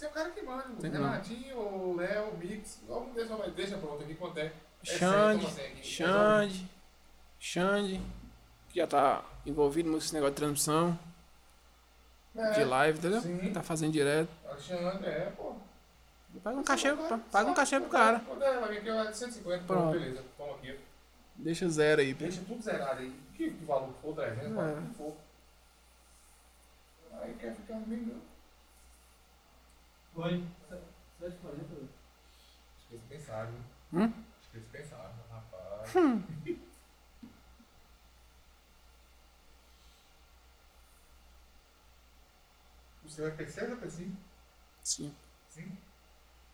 ser o cara que manda. O Tem. Renatinho, o Léo, o Mix. Algum deles vai, deixa pronto aqui quanto é. É Xande. Xande, Xande, que já tá envolvido nesse negócio de transmissão, É, de live, entendeu? sim. Tá fazendo direto. Alexandre, é, pô. Paga um cachê, pa- paga um cachê pro cara. Quanto é? Vai vir aqui, ó, 150. Pronto. Beleza. Toma aqui. Deixa zero aí. Deixa tudo zerado aí. Que, que valor for, 300, É. quanto que for. Aí quer ficar comigo. Oi. Acho que eles pensaram? Hum? Acho que eles pensaram, rapaz. Você vai P6 ou P5? Sim. Sim.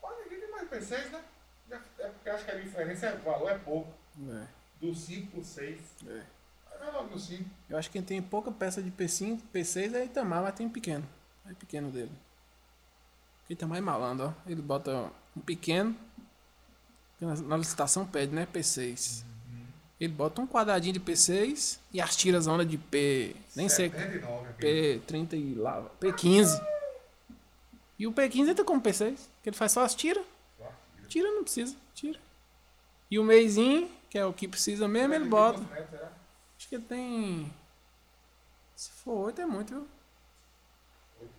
Quase ninguém tem mais P6, né? Já- É porque acho que a diferença, é, o valor é pouco. É, Do 5 pro 6. é. Vai logo do 5. Eu acho que quem tem pouca peça de P5, P6 é Itamar, mas tem um pequeno. É pequeno dele. Porque Itamar é malandro, ó. Ele bota um pequeno. que Na, licitação pede, né? P6. Ele bota um quadradinho de P6 e as tiras onda de P. Nem sei. 79 aqui. P30 e lá. P15. E o P15 entra como P6. Que ele faz só as tiras. Tira não precisa. Tira. E o meizinho, que é o que precisa mesmo, ele bota. Será? Acho que ele tem. Se for 8 é muito, viu?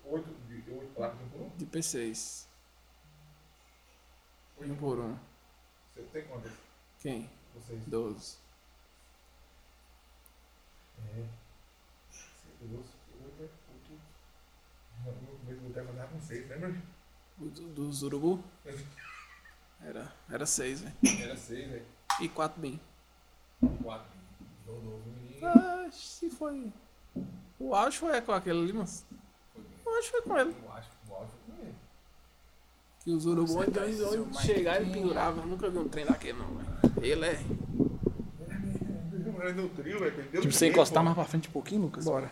Oito- Oito de oito placas um por um? De P6. Um por um. Você tem quantas? Quem? Vocês? 12. É. Seis, doze, oito, oito. No começo do tempo andava com seis, lembra? O do- dos urubu? Era, era 6, velho. Era seis, velho. E 4 bem. Quatro. Rodou o menino. Ah, se foi. O auge foi com aquele ali, mas. Foi bem. O auge foi com ele. Eu acho que o áudio foi com ele. Que os Você onde, tá onde, seu onde Mike chegaram e penduravam. Eu nunca vi um trem daquele, não, velho. Ele é. Ele deu trio, velho. Ele deu Tipo, você encostar mais pra frente um pouquinho, Lucas? Bora.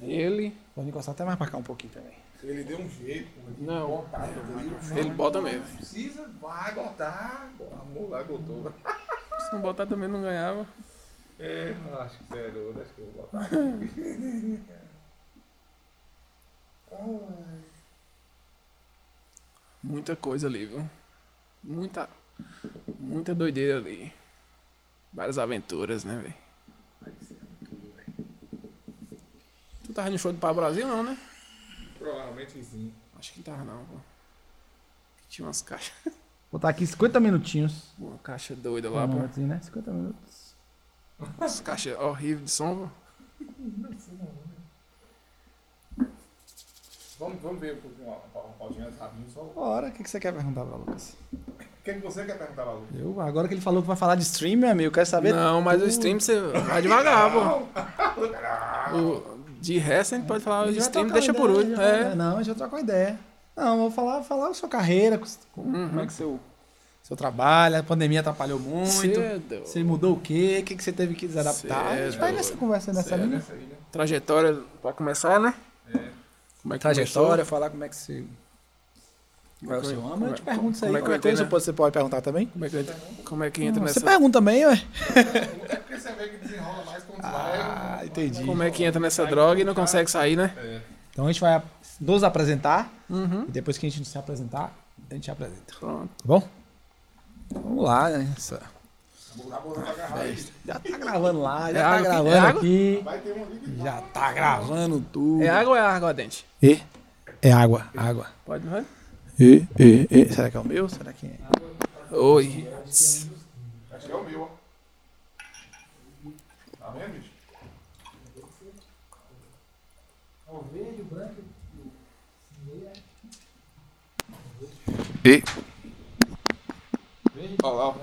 Ele. Pode encostar até mais pra cá um pouquinho também. Ele deu um jeito, pô. de Não. Botar trio. Ele bota mesmo. Não precisa, vai botar. Amor lá, botou. Se não botar também não ganhava. É, acho que sério, acho que eu vou botar. Muita coisa ali, viu? Muita. Muita doideira ali. Várias aventuras, né, velho? Tu tava no show do Pau Brasil, não, né? Provavelmente sim. Acho que tava, não, pô. Tinha umas caixas. Vou botar aqui 50 minutinhos. Uma caixa doida lá, pô. Cronômetrozinho, né? 50 minutos. Umas caixas horríveis de som, pô. Vamos, vamos ver um pouquinho, um pautinho rapidinho só. O Bora, o que, que você quer perguntar pra Lucas? que, que você quer perguntar, Malu? Eu, agora que ele falou que vai falar de stream, meu amigo, eu quero saber. Não, mas o stream você vai devagar, pô. O- de resto a gente pode falar o vai stream, deixa uma por ideia, último. É. Não, a gente vai trocar uma ideia. Não, vou falar, falar a sua carreira, como Uhum. é que seu, seu trabalho, a pandemia atrapalhou muito. Cedo. Você mudou o quê? O que, que você teve que desadaptar? a gente vai Cedo. nessa conversa, nessa Cedo. linha. Trajetória pra começar, né? É. Como é que Trajetória, falar como é que você. Qual é o Como é- seu ramo? como Eu é- te pergunto isso aí. como é que eu entrei, coisa né? você pode perguntar também? Como é que, como é que entra Você nessa. pergunta também, ué. É porque você vê que desenrola mais quando Ah, vai. entendi. Como é que entra nessa droga e não consegue sair, né? É. Então a gente vai nos apresentar Uhum. e depois que a gente se apresentar, a gente apresenta. Pronto. Tá bom? Vamos lá, né? Essa Já tá gravando lá, já É tá água aqui? gravando É aqui. Vai ter um ali que Já tá gravando tudo. É água ou é água dente? E? É água, água. Pode, vai? E, e, e. Será que é o meu? Será que é? Oi. Acho que é o meu, ó. Tá vendo, bicho? O verde, o branco. E. Olha lá, ó.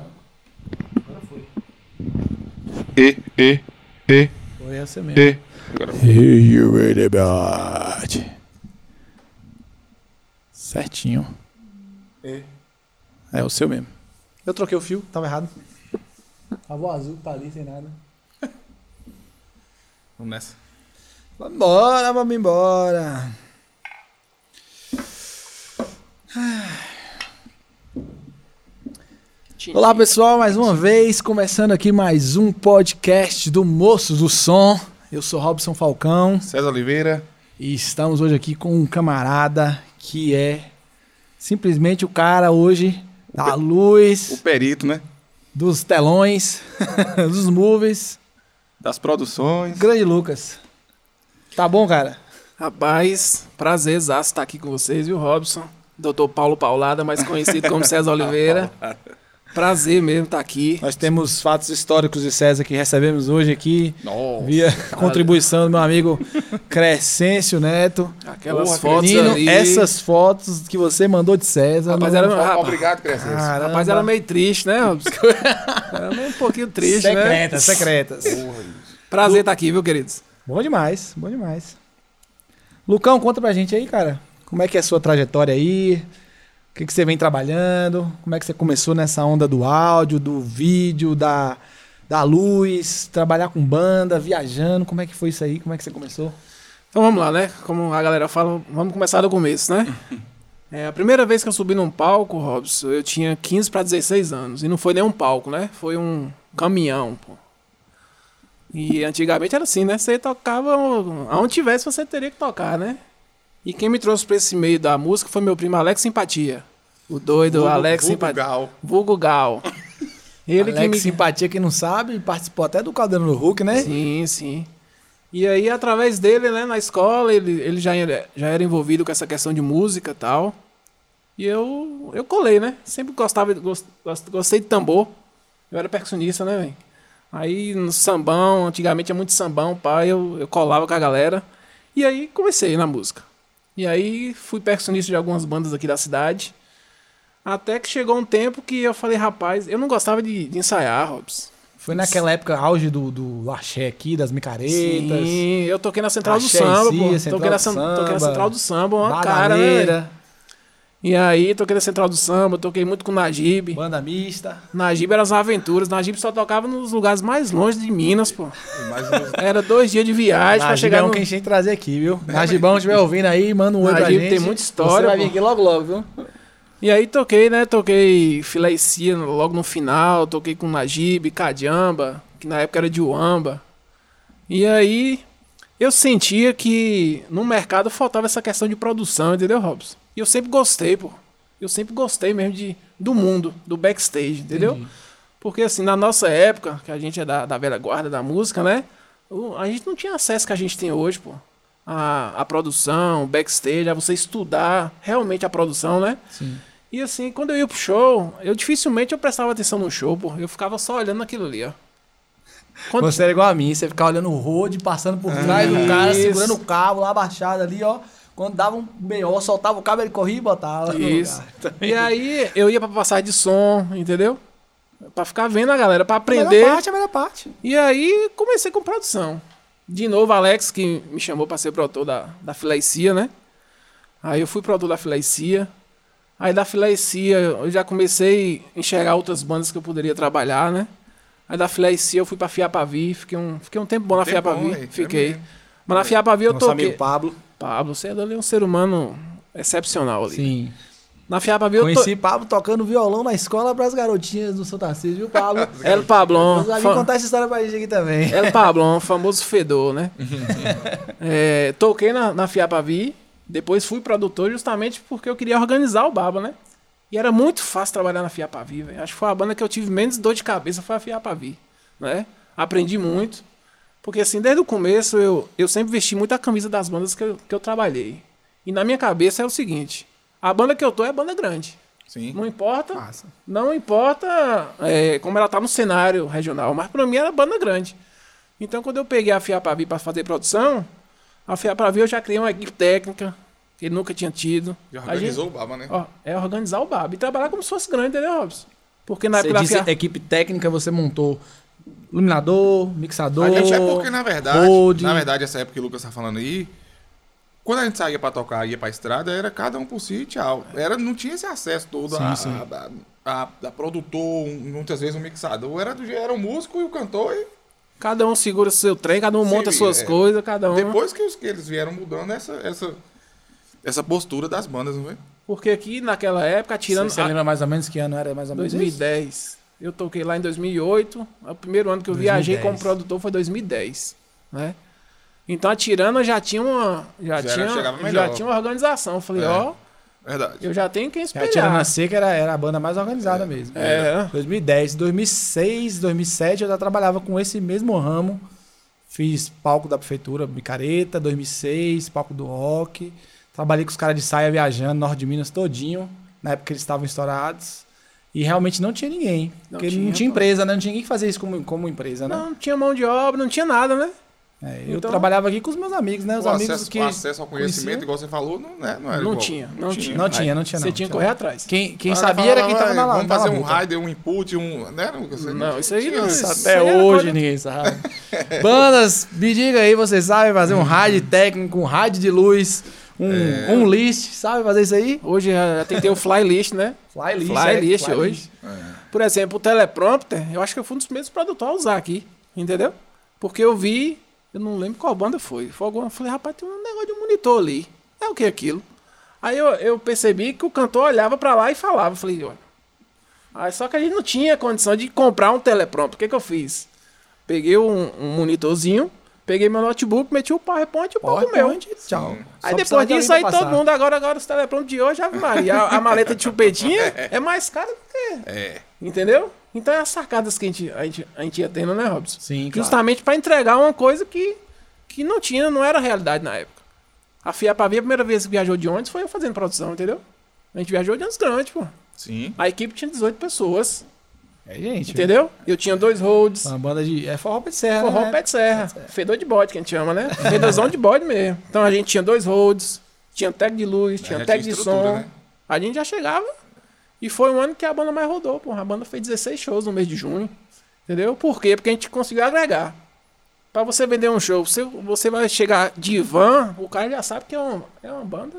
E, e, e, Foi essa mesmo. e. Agora E you ready, bad? Certinho. E. É o seu mesmo. Eu troquei o fio, tava errado. Tava o azul tá ali sem nada. Vamos nessa. Vambora, vamos embora. Olá pessoal, mais uma vez, começando aqui mais um podcast do Moços do Som. Eu sou Robson Falcão César Oliveira. e estamos hoje aqui com um camarada que é Simplesmente o cara hoje da O luz, perito, né? dos telões, dos movies. Das produções. Grande Lucas. Tá bom, cara? Rapaz, prazer estar aqui com vocês, viu, Robson? Doutor Paulo Paulada, mais conhecido como César Oliveira. Prazer mesmo estar aqui. Nós temos fatos históricos de César que recebemos hoje aqui. Nossa. Via contribuição do meu amigo Crescêncio Neto. Aquelas Porra, fotos Nino, ali. essas fotos que você mandou de César. Rapaz, era, rapaz, Obrigado, Crescência. Caramba. rapaz, era meio triste, né? Era meio um pouquinho triste, secretas, né? secretas. Prazer estar aqui, viu, queridos? Bom demais, bom demais. Lucão, conta pra gente aí, cara. Como é que é a sua trajetória aí? O que, que você vem trabalhando? Como é que você começou nessa onda do áudio, do vídeo, da, da luz, trabalhar com banda, viajando? Como é que foi isso aí? Como é que você começou? Então vamos lá, né? Como a galera fala, vamos começar do começo, né? É, a primeira vez que eu subi num palco, Robson, eu tinha 15 para 16 anos. E não foi nem um palco, né? Foi um caminhão, pô. E antigamente era assim, né? Você tocava aonde tivesse, você teria que tocar, né? E quem me trouxe pra esse meio da música foi meu primo Alex Simpatia. O doido Vulgo- Alex vulgo Simpatia. Gal. Vulgo Gal. Ele Alex que me... Simpatia, quem não sabe, participou até do Caldeirão do Hulk, né? Sim, sim. E aí, através dele, né, na escola, ele, ele já, era, já era envolvido com essa questão de música e tal. E eu, eu colei, né? Sempre gostava, gost, gost- gostei de tambor. Eu era percussionista, né, velho? Aí no sambão, antigamente tinha muito sambão, pá, eu, eu colava com a galera. E aí comecei na música. E aí fui percussionista de algumas bandas aqui da cidade. Até que chegou um tempo que eu falei, rapaz, eu não gostava de, de ensaiar, Robson. Foi naquela época auge do, do axé aqui, das micaretas. Sim, eu toquei na Central do Axé Samba, em si, pô. Central Toquei na, do Samba, toquei na Central do Samba, uma cara, né? E aí, toquei na Central do Samba, toquei muito com o Najib. banda mista. Najib era as aventuras. Najib só tocava nos lugares mais longe de Minas, pô. Era dois dias de viagem pra Najib chegar é um no... que a gente tem que trazer aqui, viu? Najibão, estiver ouvindo aí, manda um oi pra Najib gente. tem muita Você história, vai vir pô. aqui logo, logo, viu? E aí toquei, né? Toquei filé e cia logo no final. Toquei com Najib, Cadiamba, que na época era de Uamba. E aí eu sentia que no mercado faltava essa questão de produção, entendeu, Robson? E eu sempre gostei, pô. Eu sempre gostei mesmo de, do mundo, do backstage, entendeu? Porque assim, na nossa época, que a gente é da, da velha guarda da música, né? A gente não tinha acesso que a gente tem hoje, pô. A, a produção, o backstage, a você estudar realmente a produção, né? Sim. E assim, quando eu ia pro show, eu dificilmente eu prestava atenção no show, pô. Eu ficava só olhando aquilo ali, ó. Quando- Você era igual a mim, você ficava olhando o road, passando por trás do cara, Isso. segurando o cabo lá abaixado ali, ó. Quando dava um B.O., soltava o cabo, ele corria e botava. no Isso. lugar. E aí eu ia pra passagem de som, entendeu? Pra ficar vendo a galera, pra A melhor aprender. parte, a melhor parte. E aí comecei com produção. De novo, Alex, que me chamou pra ser produtor da, da Fileicia, né? Aí eu fui produtor da Fileicia. Aí da Fileicia eu já comecei a enxergar outras bandas que eu poderia trabalhar, né? Aí da Fileicia eu fui pra Fiapavi, fiquei um, fiquei um tempo bom na bom, Fiapavi. aí, Fiquei. mesmo. Mas na Fiapavi eu Nosso toquei. amigo Pablo. Pablo, você é um ser humano excepcional ali. Sim. Na Fiapavi eu to... Conheci Pablo tocando violão na escola pras garotinhas do Santa viu, Pablo? El Pablon. Vamos ali fa- contar essa história pra gente aqui também. El Pablon, famoso fedor, né? É, toquei na, na Fiapavi, depois fui produtor justamente porque eu queria organizar o Baba, né? E era muito fácil trabalhar na Fiapavi, velho. Acho que foi a banda que eu tive menos dor de cabeça, foi a Fiapavi, né? Aprendi muito. Porque assim, desde o começo eu, eu sempre vesti muito a camisa das bandas que eu, que eu trabalhei. E na minha cabeça é o seguinte, a banda que eu tô é banda grande. Sim. Não importa Massa. não importa é, como ela tá no cenário regional, mas pra mim era banda grande. Então quando eu peguei a Fiapavi para fazer produção, a Fiapavi eu já criei uma equipe técnica que ele nunca tinha tido. Já A organizou gente- o Baba, né? ó, é organizar o BAB e trabalhar como se fosse grande, entendeu, Robson? Porque na Você época disse Fia... equipe técnica, você montou iluminador, mixador. A gente é porque, na verdade, Road. na verdade, essa época que o Lucas tá falando aí, quando a gente saía pra tocar, ia pra estrada, era cada um por si e tchau. Era, não tinha esse acesso todo Sim, a, sim. a, a- a- a produtor, um- muitas vezes um mixador. Era, do, era o músico e o cantor. E Cada um segura o seu trem, cada um Sim, monta suas é. coisas, cada um. depois que, os, que eles vieram mudando essa, essa, essa postura das bandas, não é? Porque aqui naquela época, tirando Você a- lembra mais ou menos que ano era mais ou menos isso? 2010. Eu toquei lá em 2008. O primeiro ano que eu 2010. viajei como produtor foi 2010, né? Então a Tirana já tinha uma já, Já tinha já tinha uma organização. Eu falei, É. ó, Verdade. Eu já tenho quem A Tirana espelhar. Seca era, era a banda mais organizada mesmo. É. 2010, 2006, 2007 eu já trabalhava com esse mesmo ramo. Fiz palco da prefeitura, Micareta, 2006, palco do rock. Trabalhei com os caras de saia viajando, norte de Minas todinho, na época que eles estavam estourados. E realmente não tinha ninguém. Não porque tinha, não tinha empresa, né? Não tinha ninguém que fazia isso como, como empresa, né? Não tinha mão de obra, não tinha nada, né? É, eu Então- trabalhava aqui com os meus amigos, né? Os o, amigos acesso, que. o acesso ao conhecimento, conheciam. igual você falou, não, né, não era Não igual. tinha, não tinha. Não tinha, não tinha, Você não. tinha que Tinha correr não. atrás. Quem, quem sabia era falava, quem tava "Vai, na Vamos fazer um labuta." rider, um input, um. Né? Você Não, isso aí tinha não- isso. isso Até era hoje coisa- ninguém sabe. Bandas, me diga aí, você sabe fazer um rádio técnico, um rádio de luz, um, É. um list, sabe fazer isso aí? Hoje já tem que ter o fly list, né? Fly list. Fly é, list fly hoje. list. Por exemplo, o teleprompter, eu acho que eu fui um dos primeiros produtores a usar aqui, entendeu? Porque eu vi, eu não lembro qual banda foi. Foi alguma, eu falei, rapaz, tem um negócio de monitor ali. É o que aquilo? Aí eu, eu percebi que o cantor olhava pra lá e falava. Eu falei, olha. Aí só que a gente não tinha condição de comprar um teleprompter. O que, que eu fiz? Peguei um, um monitorzinho, peguei meu notebook, meti o PowerPoint e o palco meu. PowerPoint, Tchau. Aí Só depois disso, aí pra todo passar. mundo, agora, agora os teleprompter de hoje, Ave Maria, a, a maleta de chupetinha é mais cara do que. É. Entendeu? Então é as sacadas que a gente, a gente, a gente ia tendo, né, Robson? Sim, claro. Justamente pra entregar uma coisa que, que não tinha, não era realidade na época. A FIA Pavia, a primeira vez que viajou de ônibus foi eu fazendo produção, entendeu? A gente viajou de ônibus grande, pô. Sim. A equipe tinha 18 pessoas, É, gente. entendeu? Eu tinha dois roads, Uma banda de. É forró pé de serra. forró né? pé de serra, fedor de bode que a gente chama, né? Fedorzão de bode mesmo. Então a gente tinha dois roads, tinha tag de luz, tinha tag tinha de som. né? A gente já chegava e foi um ano que a banda mais rodou, pô. A banda fez 16 shows no mês de junho. Entendeu? Por quê? Porque a gente conseguiu agregar. Pra você vender um show, você, você vai chegar de van, o cara já sabe que é uma, é uma banda.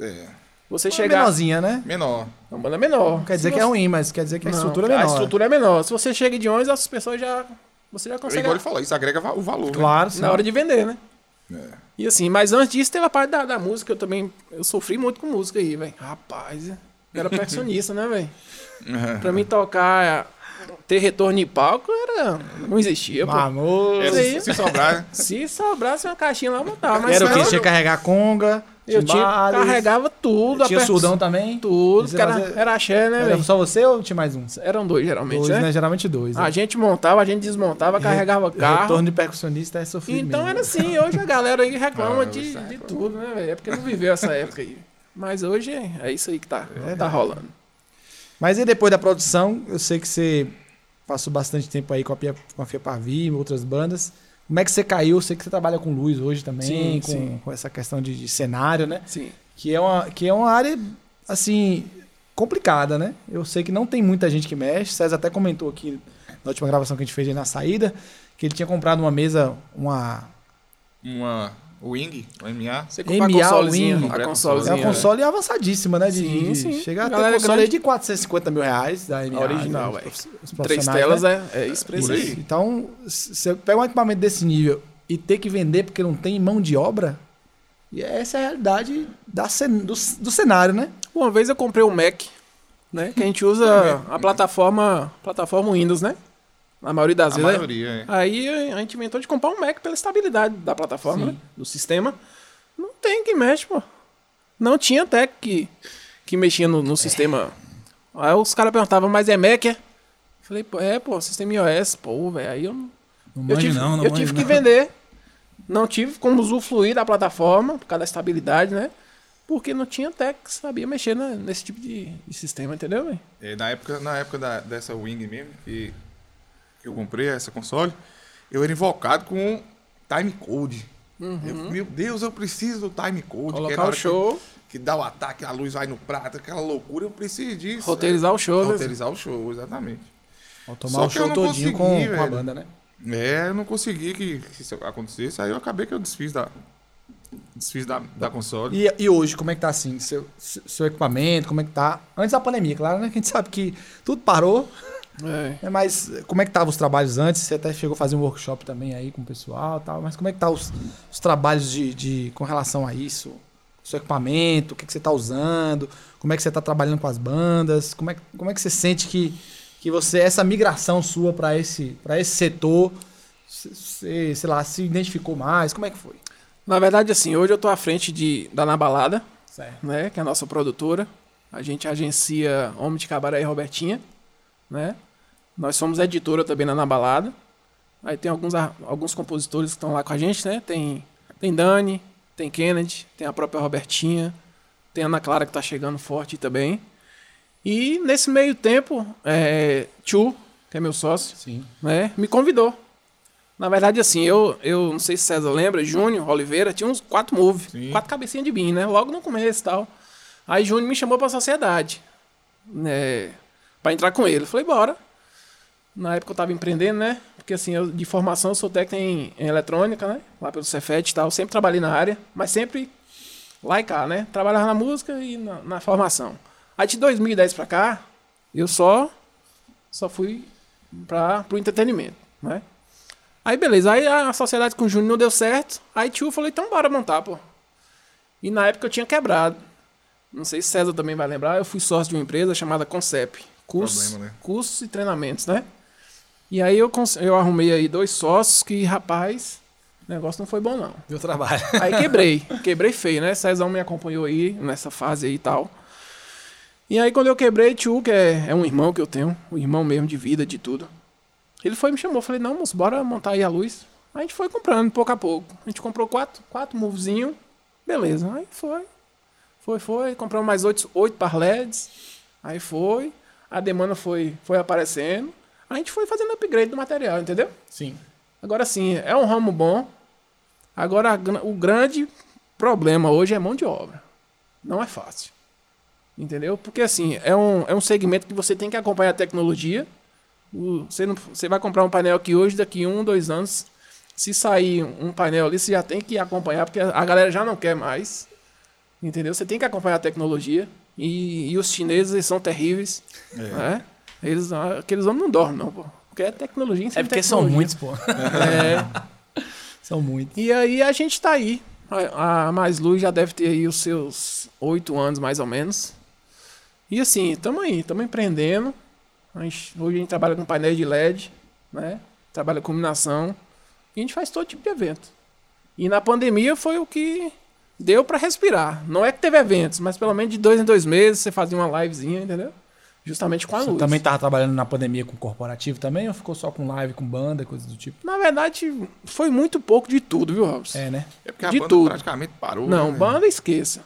É. Você Uma chegar. menorzinha, né? Menor. É uma banda menor. Não quer dizer Se que é você- ruim, mas quer dizer que a Não, estrutura é A menor. estrutura é menor. Se você chega de ônibus, as pessoas já. Você já É consegue. igual ele falou, isso agrega o valor. né? Claro, sim. Na hora de vender, né? É. E assim, mas antes disso teve a parte da, da música. Eu também. Eu sofri muito com música aí, velho. Rapaz, eu era percussionista, né, velho? Pra mim tocar, ter retorno em palco, era. Não existia, pô. Amor. É, Isso aí. se, se sobrar, né? Se sobrasse uma caixinha lá, eu botava. Mas Era o que? Tinha que carregar conga, eu tinha, carregava tudo. Tinha surdão também? Tudo. Era, era axé, né, Era só você ou tinha mais um? Eram dois, geralmente, Dois, né? né? Geralmente dois. A né? gente montava, a gente desmontava, carregava carro. Retorno de percussionista é sofrido Então mesmo. era assim, hoje a galera aí reclama Ah, de, saco. de tudo, né, velho? É porque não viveu essa época aí. Mas hoje é, é isso aí que tá, tá rolando. Mas e depois da produção, eu sei que você passou bastante tempo aí com a, Pia, com a Fia Pavi, outras bandas. Como é que você caiu? Eu sei que você trabalha com luz hoje também, Sim, com, sim. com essa questão de, de cenário, né? Sim. Que é, uma, que é uma área, assim, complicada, né? Eu sei que não tem muita gente que mexe. César até comentou aqui na última gravação que a gente fez aí na saída, que ele tinha comprado uma mesa, uma... uma Wing, uma MA. Você compra a MA consolezinha, Wing. a É Comprei a uma consolezinha. console avançadíssima, né? De, Sim, sim. Chega a ter Galera console grande. de 450 mil reais da MA. A original, né? Três profissionais, telas né? é, é isso pra isso aí. Então, você pega um equipamento desse nível e ter que vender porque não tem mão de obra, e essa é a realidade da cen- do, do cenário, né? Uma vez eu comprei um Mac, né? Que a gente usa a plataforma, plataforma Windows, né? Na maioria das A vezes. maioria, é. Aí a gente inventou de comprar um Mac pela estabilidade da plataforma, né? do sistema. Não tem que mexe, pô. Não tinha até que, que mexia no, no sistema. Aí os caras perguntavam, mas é Mac, é? Falei, pô, é, pô, sistema iOS, pô, velho. Aí eu, Não eu manjo tive, não, não eu tive que não. vender. Não tive como usufruir da plataforma, por causa da estabilidade, né? Porque não tinha até que sabia mexer na- nesse tipo de, de sistema, entendeu, velho? É, na época, na época da, dessa Wing mesmo, que, que eu comprei essa console, eu era invocado com timecode. Eu, meu Deus, eu preciso do timecode. que é Colocar o hora que- show, Que, dá o ataque, a luz vai no prato, aquela loucura, eu preciso disso. roteirizar o show, né? Roteirizar o show, exatamente. Vou tomar Só o show não todinho com, consegui, com a banda, né? É, eu não consegui que, que isso acontecesse, aí eu acabei que eu desfiz da. Desfiz da, da console. E, e hoje, como é que tá assim? Seu, seu equipamento, como é que tá? Antes da pandemia, claro, né? Que a gente sabe que tudo parou. É. né? Mas como é que estavam os trabalhos antes? Você até chegou a fazer um workshop também aí com o pessoal tal. Mas como é que tá os, os trabalhos de, de- com relação a isso? Seu equipamento, o que, que você tá usando? Como é que você tá trabalhando com as bandas? Como é, que- como é que você sente que, que você, essa migração sua para esse, pra esse setor, você, sei lá, se identificou mais? Como é que foi? Na verdade, assim, hoje eu tô à frente de, da Na Balada, Certo. né? Que é a nossa produtora. A gente agencia Homem de Cabaré e Robertinha, né? Nós somos editora também na Balada. Aí tem alguns, alguns compositores que estão lá com a gente, né? Tem, tem Dani, tem Kennedy, tem a própria Robertinha, tem a Ana Clara que tá chegando forte também. E nesse meio tempo, é, Tchu, que é meu sócio, Sim. né, me convidou. Na verdade, assim, eu, eu não sei se César lembra, Júnior Oliveira tinha uns quatro moves, Sim. quatro cabecinhas de BIM, né? Logo no começo e tal. Aí Júnior me chamou pra sociedade, né? Pra entrar com ele. Eu falei, bora. Na época eu tava empreendendo, né? Porque assim, eu, de formação eu sou técnico em, em eletrônica, né? Lá pelo Cefet e tal. Sempre trabalhei na área, mas sempre lá e cá, né? Trabalhava na música e na, na formação. Aí de 2010 pra cá, eu só só fui para pro entretenimento, né? Aí beleza, aí a sociedade com o Júnior não deu certo. Aí tio falou, então bora montar, pô. E na época eu tinha quebrado. Não sei se César também vai lembrar, eu fui sócio de uma empresa chamada Concep. Cursos, Problema, né? cursos e treinamentos, né? E aí eu, eu arrumei aí dois sócios que, rapaz, o negócio não foi bom não. Deu trabalho. Aí quebrei. quebrei feio, né? Cezão me acompanhou aí nessa fase aí e tal. E aí quando eu quebrei, tio, que é, é um irmão que eu tenho, um irmão mesmo de vida, de tudo. Ele foi e me chamou, falei, não, moço, bora montar aí a luz. Aí a gente foi comprando, pouco a pouco. A gente comprou quatro, quatro movezinhos, beleza. Aí foi. Foi, foi. Compramos mais oito, oito par LEDs. Aí foi. A demanda foi, foi aparecendo. A gente foi fazendo upgrade do material, entendeu? Sim. Agora sim, é um ramo bom. Agora o grande problema hoje é mão de obra. Não é fácil. Entendeu? Porque assim, é um, é um segmento que você tem que acompanhar a tecnologia. O- você, não, você vai comprar um painel aqui hoje, daqui um, dois anos. Se sair um painel ali, você já tem que acompanhar, porque a galera já não quer mais. Entendeu? Você tem que acompanhar a tecnologia. E, e os chineses eles são terríveis. né? Eles, ah, aqueles homens não dormem, não, pô. Porque é tecnologia em cima É porque são tecnologia. muitos, pô. É. São muitos. E aí a gente tá aí. A, a Mais Luz já deve ter aí os seus oito anos, mais ou menos. E assim, estamos aí, estamos empreendendo. A gente- hoje a gente trabalha com painéis de LED, né? Trabalha com iluminação. E a gente faz todo tipo de evento. E na pandemia foi o que deu para respirar. Não é que teve eventos, mas pelo menos de dois em dois meses você fazia uma livezinha, entendeu? Justamente com a Você luz. também tava trabalhando na pandemia com corporativo também ou ficou só com live, com banda, coisas do tipo? Na verdade, foi muito pouco de tudo, viu, Robson? É, né? É porque a De banda tudo. praticamente parou. Não, né? banda esqueça.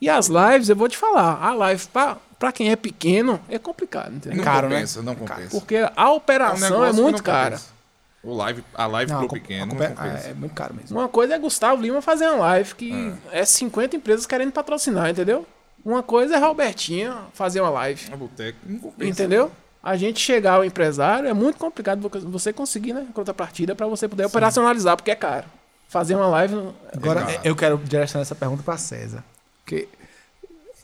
E as lives, eu vou te falar, a live pra, pra quem é pequeno é complicado, entendeu? Não caro, né? compensa, não compensa. Porque a É um operação é, negócio que muito não cara. compensa. O live, a live pro com- pequeno a não compa- compensa. é muito caro mesmo. Uma coisa é Gustavo Lima fazer uma live que é 50 empresas querendo patrocinar, entendeu? Uma coisa é Robertinha fazer uma live, A boteca não compensa. entendeu? A gente chegar ao empresário é muito complicado vo- você conseguir, né, contrapartida para você poder operacionalizar, porque é caro. Fazer uma live não- Agora, Exato. é, eu quero direcionar essa pergunta para César. Porque,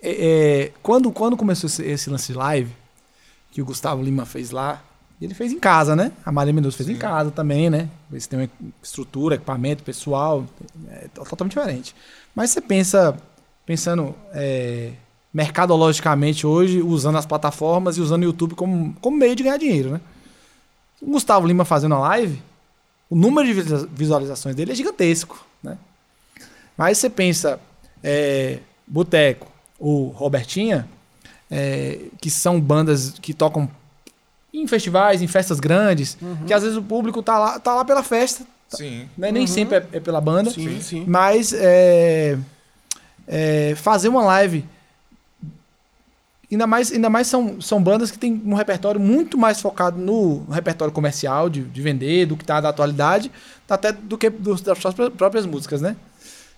é, é, quando, quando começou esse, esse lance de live, que o Gustavo Lima fez lá, ele fez em casa, né? A Maria Mendonça fez em casa também, né? Eles têm uma estrutura, equipamento, pessoal, é to- totalmente diferente. Mas você pensa, pensando é, mercadologicamente hoje, usando as plataformas e usando o YouTube como, como meio de ganhar dinheiro, né? O Gustavo Lima fazendo a live, o número de visualiza- visualizações dele é gigantesco, né? Mas você pensa, é, Boteco, o Robertinha, é, que são bandas que tocam em festivais, em festas grandes, que às vezes o público tá lá, tá lá pela festa, Sim. né? nem sempre é, é pela banda, Sim, sim. mas é, é, fazer uma live. Ainda mais, ainda mais são, são bandas que têm um repertório muito mais focado no repertório comercial, de, de vender, do que tá da atualidade, até do que dos- das suas pró- próprias músicas, né?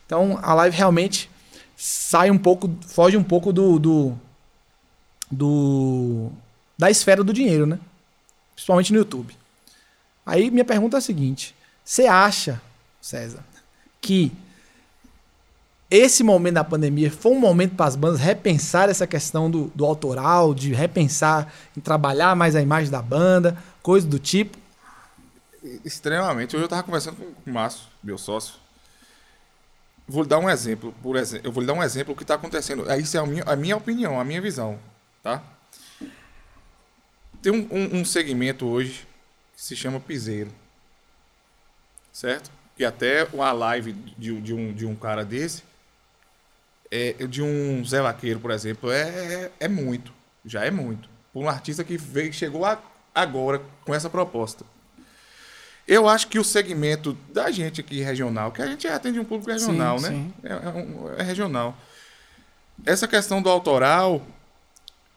Então a live realmente sai um pouco, foge um pouco do, do, do da esfera do dinheiro, né? Principalmente no YouTube. Aí minha pergunta é a seguinte: você acha, César, que esse momento da pandemia foi um momento para as bandas repensar essa questão do, do autoral, de repensar em trabalhar mais a imagem da banda, coisa do tipo? Extremamente. Hoje eu tava conversando com o Márcio, meu sócio. Vou lhe dar um exemplo, por exemplo. Eu vou lhe dar um exemplo do que está acontecendo. Isso é a minha, a minha opinião, a minha visão, tá? Tem um, um, um segmento hoje que se chama piseiro. Certo? E até uma live de, de um, de um cara desse é, de um Zé Vaqueiro, por exemplo, é, é, muito. Já é muito. Por um artista que veio, chegou a- agora com essa proposta. Eu acho que o segmento da gente aqui regional, que a gente atende um público regional, Sim, né? sim. É, é um- é regional. Essa questão do autoral,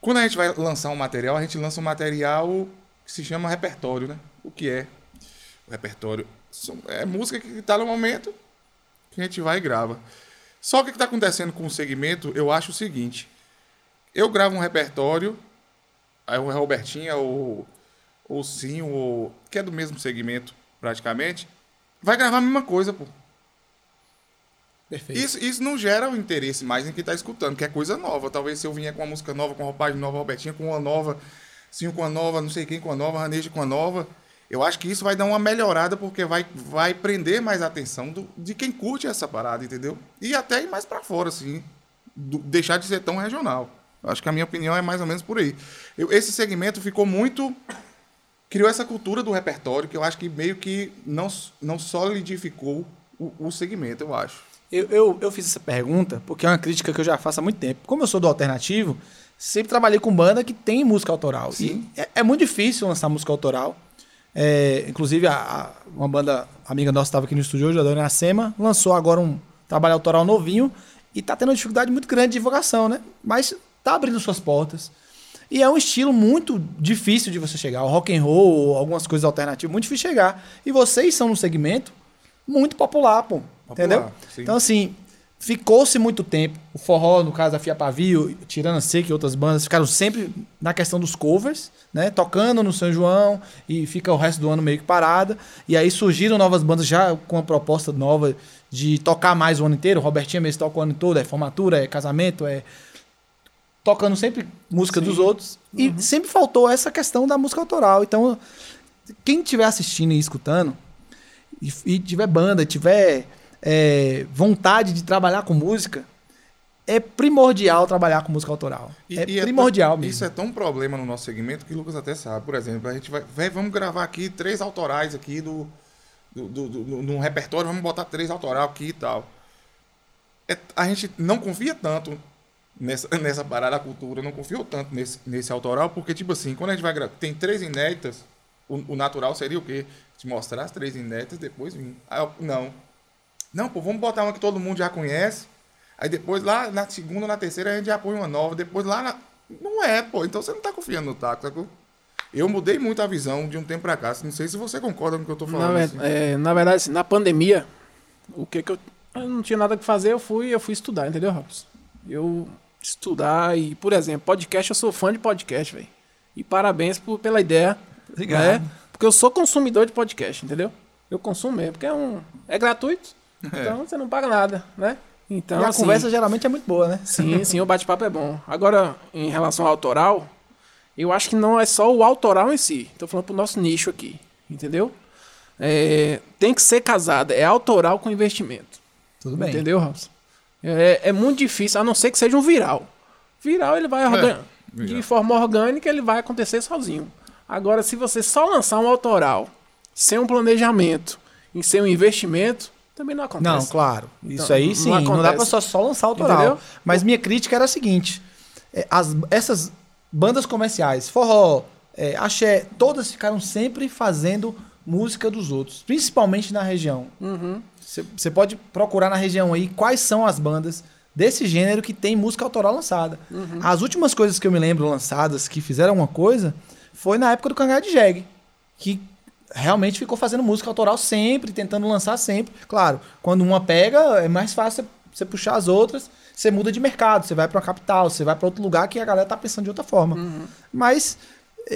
quando a gente vai lançar um material, a gente lança um material que se chama repertório, né? O que é o repertório? É música que está no momento que a gente vai e grava. Só que o que está acontecendo com o segmento, eu acho o seguinte. Eu gravo um repertório, aí o Robertinha ou ou Sim, ou que é do mesmo segmento praticamente, vai gravar a mesma coisa, pô. Isso, isso não gera o interesse mais em quem está escutando, que é coisa nova. Talvez se eu vier com uma música nova, com uma roupagem nova, Robertinha com uma nova, Sim com uma nova, não sei quem com uma nova, Ranejo com uma nova. Eu acho que isso vai dar uma melhorada, porque vai, vai prender mais a atenção do, de quem curte essa parada, entendeu? E até ir mais para fora, assim. do- deixar de ser tão regional. Acho que a minha opinião é mais ou menos por aí. Eu- esse segmento ficou muito criou essa cultura do repertório que eu acho que meio que não, não solidificou o, o segmento, eu acho. Eu, eu, eu fiz essa pergunta porque é uma crítica que eu já faço há muito tempo. Como eu sou do alternativo, sempre trabalhei com banda que tem música autoral. Sim. E é, é muito difícil lançar música autoral. É, inclusive, a, a- uma banda amiga nossa estava aqui no estúdio hoje, a Dona Iracema, lançou agora um trabalho autoral novinho e tá tendo uma dificuldade muito grande de divulgação, né? Mas tá abrindo suas portas. E é um estilo muito difícil de você chegar. O rock and roll, algumas coisas alternativas, muito difícil de chegar. E vocês são num segmento muito popular, pô. Entendeu? sim. Então, assim, ficou-se muito tempo. O forró, no caso da Fia Pavio, tirando a Seca e outras bandas, ficaram sempre na questão dos covers, né? Tocando no São João e fica o resto do ano meio que parada. E aí surgiram novas bandas já com uma proposta nova de tocar mais o ano inteiro. O Robertinho mesmo toca o ano todo, é formatura, é casamento, é tocando sempre música dos outros. E sempre faltou essa questão da música autoral. Então, quem estiver assistindo e escutando, e, e tiver banda, tiver é, vontade de trabalhar com música, é primordial trabalhar com música autoral. E- é e primordial tão- mesmo. Isso é tão problema no nosso segmento que o Lucas até sabe. Por exemplo, a gente vai, vai- vamos gravar aqui três autorais aqui do, do, do, do- num repertório, vamos botar três autoral aqui e tal. É- a gente não confia tanto nessa, nessa parada da cultura, não confiou tanto nesse, nesse autoral, porque, tipo assim, quando a gente vai gravar, tem três inéditas, o, o natural seria o quê? Te mostrar as três inéditas, depois vir. Não. Não, pô, vamos botar uma que todo mundo já conhece. Aí depois lá na segunda, na terceira, a gente já põe uma nova. Depois lá na. Não é, pô. Então você não tá confiando no taco, sacou? Eu mudei muito a visão de um tempo pra cá. Não sei se você concorda com o que eu tô Na, falando. ver- assim. é, na verdade, assim, na pandemia, o que que eu, eu não tinha nada que fazer, eu fui, eu fui estudar, entendeu, Robson? Eu estudar e, por exemplo, podcast, eu sou fã de podcast, velho. E parabéns por, pela ideia, Obrigado. né? Porque eu sou consumidor de podcast, entendeu? Eu consumo mesmo, porque é um é gratuito. Então você não paga nada, né? Então e a assim, conversa geralmente é muito boa, né? Sim, sim, o bate-papo é bom. Agora, em relação ao autoral, eu acho que não é só o autoral em si. Tô falando pro nosso nicho aqui, entendeu? É, tem que ser casada, é autoral com investimento. Tudo bem. Entendeu, Robson? É, é muito difícil, a não ser que seja um viral. Viral, ele vai organ- viral. de forma orgânica, ele vai acontecer sozinho. Agora, se você só lançar um autoral sem um planejamento e sem um investimento, também não acontece. Não, claro. Então, Isso aí não sim, não, dá acontece. pra só, só lançar autoral. Entendeu? Mas minha crítica era a seguinte: é, as, essas bandas comerciais, forró, é, axé, todas ficaram sempre fazendo música dos outros, principalmente na região. Uhum. Você pode procurar na região aí quais são as bandas desse gênero que tem música autoral lançada. Uhum. As últimas coisas que eu me lembro lançadas que fizeram uma coisa foi na época do Cangar de Jeg, que realmente ficou fazendo música autoral sempre, tentando lançar sempre. Claro, quando uma pega, é mais fácil você puxar as outras, você muda de mercado, você vai para uma capital, você vai para outro lugar que a galera tá pensando de outra forma. Mas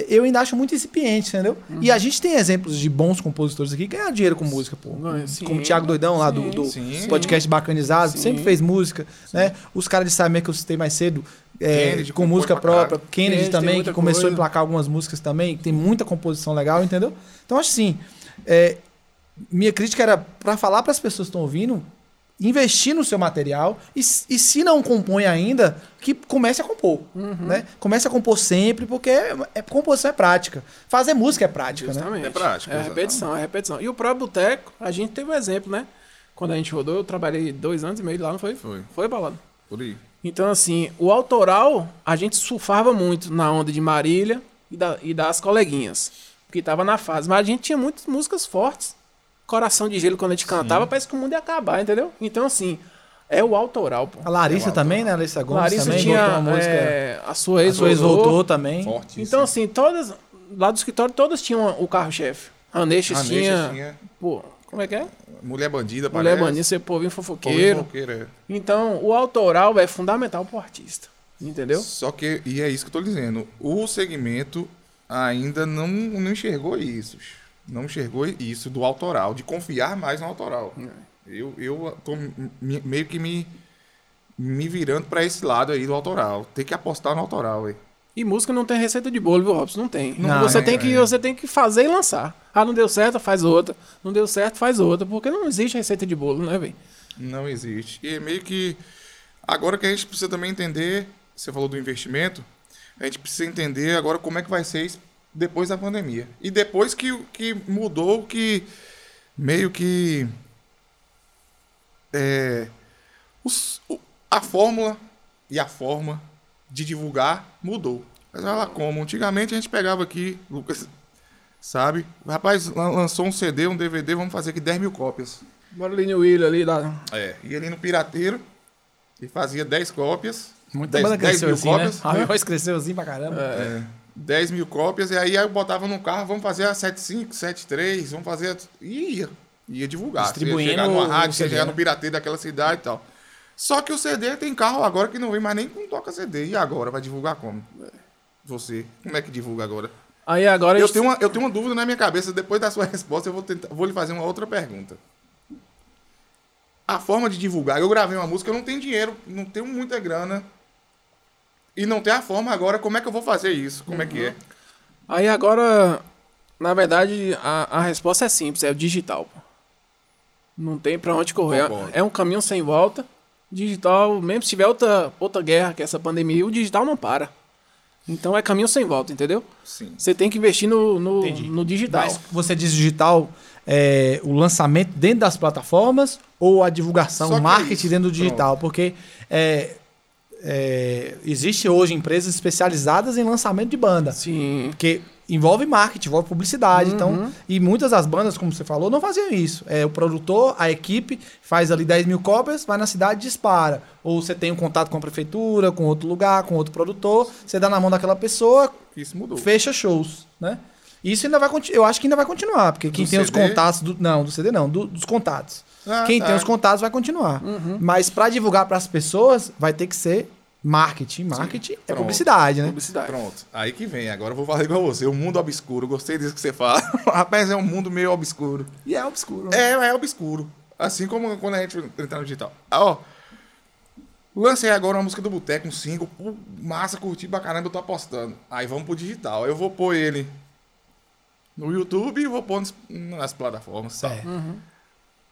eu ainda acho muito incipiente, entendeu? E a gente tem exemplos de bons compositores aqui que ganham dinheiro com música, pô. Sim. Como o Thiago Doidão lá do, Sim, do sim. podcast Bacanizado, sempre fez música, né? Os caras de Samer que eu citei mais cedo, é, Kennedy com música própria, Kennedy, Kennedy também, que começou a coisa. emplacar algumas músicas também, que tem muita composição legal, entendeu? Então acho assim, é, minha crítica era para falar para as pessoas que estão ouvindo, investir no seu material e, e se não compõe ainda, que comece a compor, Uhum. né? Comece a compor sempre, porque é, é- composição é prática. Fazer música é prática, né? Justamente. É prático, É exatamente. repetição, é repetição. E o próprio Boteco, a gente teve um exemplo, né? Quando a gente rodou, eu trabalhei dois anos e meio lá, não foi? Foi. Foi, Balado? Por aí. Então, assim, o autoral, a gente surfava muito na onda de Marília e, da- e das coleguinhas. Porque tava na fase. Mas a gente tinha muitas músicas fortes. Coração de Gelo, quando a gente cantava, parece que o mundo ia acabar, entendeu? Então, assim, é o autoral, pô. A Larissa também, né? A Larissa Gomes Larissa também tinha uma música. é, a sua a ex, sua ex voltou também. Forte. Então, assim, todas. Lá do escritório, todas tinham o carro-chefe. Aneixas a tinha. tinha Pô, como é que é? Mulher bandida, Mulher parece. bandida, ser povinho fofoqueiro. fofoqueiro, é. Então, o autoral é fundamental pro artista. Entendeu? Só que, e é isso que eu tô dizendo, o segmento ainda não, não enxergou isso. Não enxergou isso do autoral, de confiar mais no autoral. É. Eu, eu tô me- meio que me, me virando pra esse lado aí do autoral. Tem que apostar no autoral, aí. E música não tem receita de bolo, viu, Robson? Não tem. Não, você, é, tem que, é. você tem que fazer e lançar. Ah, não deu certo, faz outra. Não deu certo, faz outra. Porque não existe receita de bolo, né, velho? Não existe. E é meio que. Agora que a gente precisa também entender. Você falou do investimento. A gente precisa entender agora como é que vai ser isso depois da pandemia. E depois que, que mudou, que meio que. É, os- a fórmula e a forma de divulgar mudou. Mas olha lá como. Antigamente a gente pegava aqui, Lucas, sabe? Rapaz, lan- lançou um CD, um DVD, vamos fazer aqui 10 mil cópias. Bora ali no William ali. Lá. É, ia ali no Pirateiro e fazia 10 cópias. Muita 10, banda 10 cresceu mil assim, cópias. né? A voz cresceu assim pra caramba. É, 10 mil cópias, e aí eu botava no carro, vamos fazer a 75, 73, vamos fazer. A... E ia. Ia divulgar. Você Distribuindo ia chegar numa o rádio, você ia chegar né? no pirateiro daquela cidade e tal. Só que o CD tem carro agora que não vem mais nem com toca CD. E agora? Vai divulgar como? Você. Como é que divulga agora? Aí agora. Eu gente- tenho, uma, eu tenho uma dúvida na minha cabeça. Depois da sua resposta, eu vou, tentar, vou lhe fazer uma outra pergunta. A forma de divulgar. Eu gravei uma música, eu não tenho dinheiro, não tenho muita grana. E não tem a forma agora. Como é que eu vou fazer isso? Como é que é? Aí agora, na verdade, a, a resposta é simples, é o digital. Não tem pra onde correr. Concordo. É um caminho sem volta. Digital, mesmo se tiver outra, outra guerra, que é essa pandemia, o digital não para. Então é caminho sem volta, entendeu? Sim. Você tem que investir no, no, no digital. Mas você diz digital, é, o lançamento dentro das plataformas ou a divulgação, o que marketing é dentro do digital? Porque é, é, existe hoje empresas especializadas em lançamento de banda. Sim. Porque envolve marketing, envolve publicidade. Uhum. Então, e muitas das bandas, como você falou, não faziam isso. É, o produtor, a equipe, faz ali 10 mil cópias, vai na cidade e dispara. Ou você tem um contato com a prefeitura, com outro lugar, com outro produtor, você dá na mão daquela pessoa, Isso mudou. fecha shows, né? Isso ainda vai continuar. Eu acho que ainda vai continuar, porque quem Do tem os CD? contatos do não, do CD não, do- dos contatos. Ah, quem tá. tem os contatos vai continuar. Mas para divulgar para as pessoas vai ter que ser marketing. Marketing é Pronto. publicidade, né? Publicidade. Pronto. Aí que vem. Agora eu vou falar igual você. O mundo obscuro. Gostei disso que você fala. Rapaz, é um mundo meio obscuro. E é obscuro. né? É, é obscuro. Assim como quando a gente entrar no digital. Ah, ó. Lancei agora uma música do Boteco, um single. Pô, massa, curti pra caramba, eu tô apostando. Aí vamos pro digital. Eu vou pôr ele no YouTube e vou pôr nas, plataformas. Tal. É.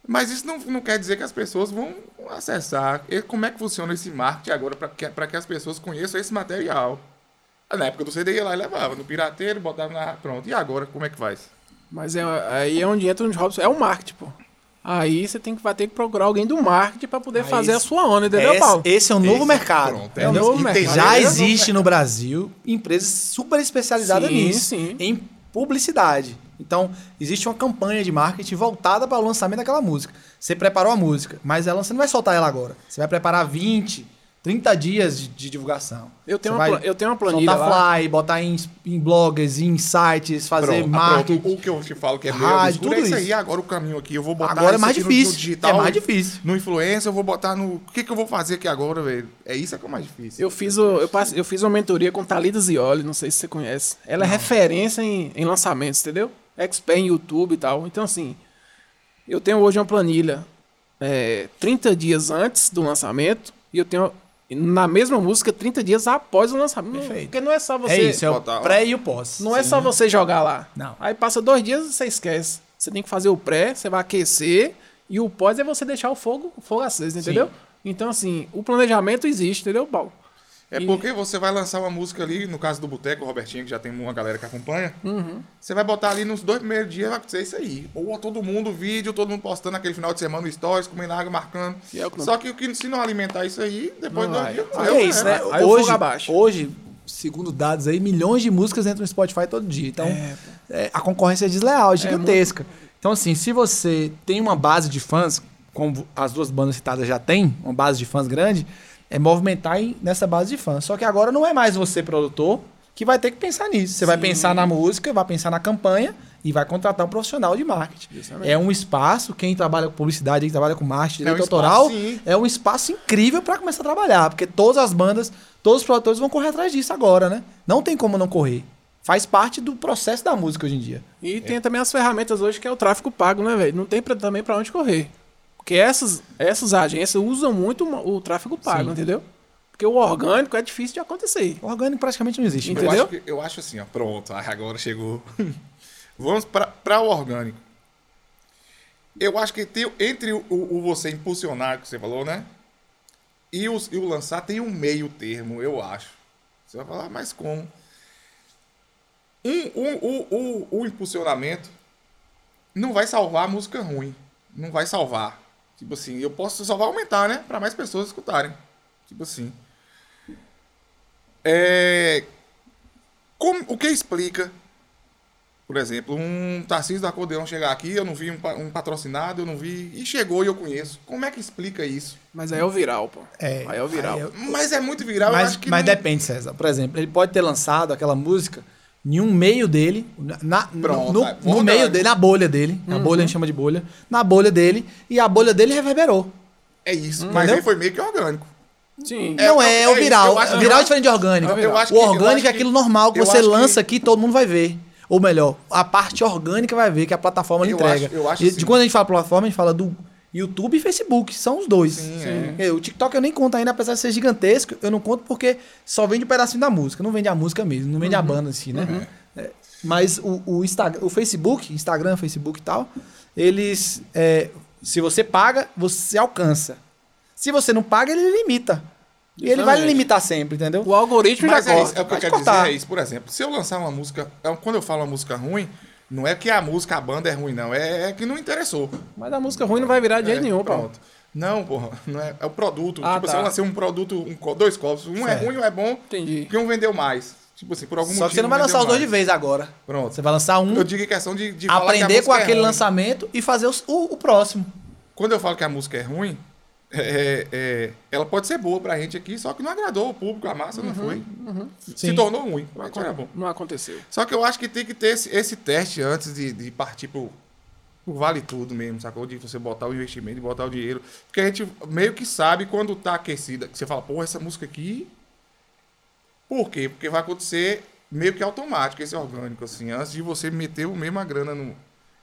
Mas isso não, não quer dizer que as pessoas vão acessar. E como é que funciona esse marketing agora para que, pra que as pessoas conheçam esse material? Na época do CD ia lá e levava no pirateiro, botava na. Pronto. E agora, como é que faz? Mas é, aí é onde entra o Robson. É o marketing, pô. Aí você tem que, vai ter que procurar alguém do marketing pra poder Aí fazer a esse- sua onda, entendeu, Esse, Paulo? esse é o novo Esse- mercado. pronto, é o entendeu? novo mercado. Já É existe no Brasil empresas super especializadas Sim, nisso, sim. em publicidade. Então, existe uma campanha de marketing voltada para o lançamento daquela música. Você preparou a música, mas ela você não vai soltar ela agora. Você vai preparar 20, 30 dias de, de divulgação. Eu tenho, Você uma, eu tenho uma planilha soltar lá. fly, botar em, em blogs, em sites, fazer Pronto, marketing. pronto. O que eu te falo que é meio Rádio, é tudo isso isso. aí. Agora o caminho aqui, eu vou botar Agora é mais aqui no- no difícil. digital. É mais difícil. No influencer, eu vou botar no. O que, que eu vou fazer aqui agora, velho? É isso que é o mais difícil. Eu fiz, o, eu, passe- eu fiz uma mentoria com Thalita Zioli, não sei se você conhece. Ela é referência em, em lançamentos, entendeu? Expert em YouTube e tal. Então, assim, eu tenho hoje uma planilha é, 30 dias antes do lançamento e eu tenho na mesma música 30 dias após o lançamento. Perfeito. Porque não é só você. É isso, é o pré e o pós. Não é só você jogar lá. Não. Aí passa dois dias e você esquece. Você tem que fazer o pré, você vai aquecer, e o pós é você deixar o fogo, o fogo aceso, entendeu? Então, assim, o planejamento existe, entendeu, Paulo? É E- porque você vai lançar uma música ali, no caso do Boteco, o Robertinho, que já tem uma galera que acompanha. Você vai botar ali nos dois primeiros dias, vai acontecer isso aí. Ou todo mundo, vídeo, todo mundo postando aquele final de semana no Stories, comendo água, marcando. E é não- Só que o que se não alimentar isso aí, depois Não do vai. dia. Ah, eu- é isso, né? aí Hoje, abaixa. hoje, segundo dados aí, milhões de músicas entram no Spotify todo dia. Então, é, a concorrência é desleal, é gigantesca. Então, assim, se você tem uma base de fãs, como as duas bandas citadas já têm, uma base de fãs grande, é movimentar em- nessa base de fãs. Só que agora não é mais você, produtor, que vai ter que pensar nisso. Você vai pensar na música, vai pensar na campanha e vai contratar um profissional de marketing. Justamente. É um espaço, quem trabalha com publicidade, quem trabalha com marketing, É um direito espaço, autoral, sim. é um espaço incrível para começar a trabalhar, porque todas as bandas, todos os produtores vão correr atrás disso agora, né? Não tem como não correr. Faz parte do processo da música hoje em dia. E tem também as ferramentas hoje que é o tráfego pago, né, velho? Não tem pra, também pra onde correr. Porque essas, essas agências usam muito o, tráfego pago, Sim. entendeu? Porque o orgânico é difícil de acontecer. O orgânico praticamente não existe. Entendeu? Eu acho, que- eu acho assim, ó, pronto, ah, agora chegou. Vamos para o orgânico. Eu acho que tem, entre o, o você impulsionar, que você falou, né? E o, e o lançar tem um meio termo, eu acho. Você vai falar, mas como? Um, um- o, o, o impulsionamento não vai salvar a música ruim. Não vai salvar. Tipo assim, eu posso só vai aumentar, né? Para mais pessoas escutarem. Tipo assim. É, como- o que explica, por exemplo, um Tarcísio do Acordeão chegar aqui, eu não vi um, um patrocinado, eu não vi, e chegou e eu conheço. Como é que explica isso? Mas aí é o viral, pô. É, aí é o viral. eu- Mas é muito viral, eu Mas, acho que mas não- depende, César. Por exemplo, ele pode ter lançado aquela música em um meio dele, na, Pronto, no, é, no verdade. meio dele, na bolha dele. Na bolha a gente chama de bolha. Na bolha dele, e a bolha dele reverberou. É isso, mas Entendeu? aí foi meio que orgânico. Sim. É, não é- é, é é o viral. viral é diferente de orgânico. eu acho o orgânico acho é aquilo que- normal que eu você acho que- lança aqui todo mundo vai ver. Ou melhor, a parte orgânica vai ver que a plataforma Eu entrega. acho- eu acho E assim. de quando a gente fala plataforma, a gente fala do YouTube e Facebook. São os dois. Sim, É, O TikTok eu nem conto ainda, apesar de ser gigantesco. Eu não conto porque só vende um pedacinho da música. Não vende a música mesmo. Não vende a banda assim, né? É, Mas o, o, Instagram, o Facebook, Instagram, Facebook e tal, eles. é, se você paga, você alcança. Se você não paga, ele limita. E ele vai limitar sempre, entendeu? O algoritmo Mas já é, isso, é o que eu quero cortar. dizer, é isso. Por exemplo, se eu lançar uma música, é, quando eu falo uma música ruim, não é que a música, a banda é ruim, não. É, é que não interessou. Mas a música ruim não vai virar de jeito É, nenhum, pô. pronto. Não, porra, não é, é o produto. Ah, tipo, tá. se eu lancei um produto, um dois copos, um é Certo. ruim, um é bom, Entendi. porque um vendeu mais. Tipo assim, por algum Só motivo. que você não vai lançar os dois de vez agora. Pronto. Você vai lançar um, Eu digo em questão de, de que aprender música com é aquele ruim. lançamento e fazer os- o, o próximo. Quando eu falo que a música é ruim, é- é- ela pode ser boa pra gente aqui, só que não agradou o público, a massa Uhum, não foi. Se Sim. tornou ruim. Mas era bom. Não aconteceu. Só que eu acho que tem que ter esse, esse teste antes de, de partir pro, pro vale tudo mesmo, sacou? De você botar o investimento, de botar o dinheiro. Porque a gente meio que sabe quando tá aquecida. Que você fala, pô, essa música aqui. Por quê? Porque vai acontecer meio que automático, esse orgânico, assim, antes de você meter o mesmo a grana no.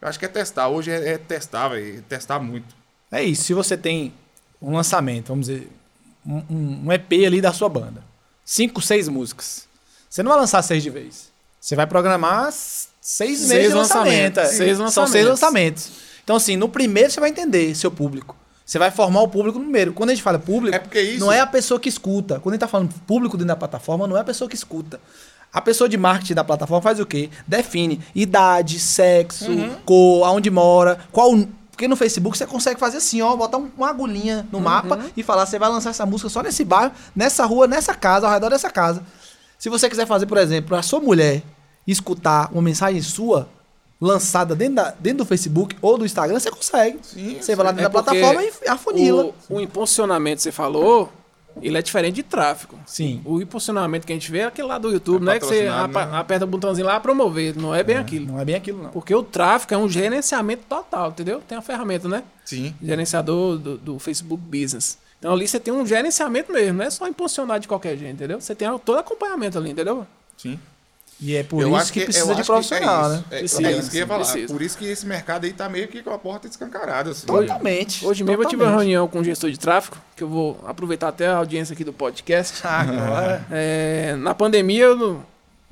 Eu acho que é testar. Hoje é, é testar, velho. Testar muito. É isso. Se você tem um lançamento, vamos dizer, um, um- EP ali da sua banda, cinco, seis músicas, você não vai lançar seis de vez. Você vai programar seis, Seis meses de lançamento. lançamentos. é. Seis São lançamentos. seis lançamentos. Então, assim, no primeiro você vai entender seu público. Você vai formar o público no primeiro. Quando a gente fala público, É isso- não é a pessoa que escuta. Quando a gente tá falando público dentro da plataforma, não é a pessoa que escuta. A pessoa de marketing da plataforma faz o quê? Define idade, sexo, Uhum. cor, aonde mora, qual. Porque no Facebook você consegue fazer assim, ó, botar um- uma agulhinha no mapa Uhum. e falar, você vai lançar essa música só nesse bairro, nessa rua, nessa casa, ao redor dessa casa. Se você quiser fazer, por exemplo, a sua mulher escutar uma mensagem sua lançada dentro, da- dentro do Facebook ou do Instagram, você consegue. Sim, você vai lá dentro É da plataforma e afunila. O, o impulsionamento que você falou, ele é diferente de tráfego. Sim. O impulsionamento que a gente vê é aquele lá do YouTube, É não é que você né? aperta o botãozinho lá promover, não é bem aquilo. Não é bem aquilo, não. Porque o tráfego é um gerenciamento total, entendeu? Tem a ferramenta, né? Sim. Gerenciador do, do Facebook Business. Então ali você tem um gerenciamento mesmo, não é só impulsionar de qualquer jeito, entendeu? Você tem todo acompanhamento ali, entendeu? Sim. E é por eu isso que, eu precisa de que profissional, é né? É, Precisa, é isso que eu ia falar. precisa. Por isso que esse mercado aí tá meio que com a porta escancarada. Assim. Totalmente. Hoje mesmo eu tive uma reunião com o gestor de tráfego, que eu vou aproveitar até a audiência aqui do podcast. Agora. É, na pandemia, eu,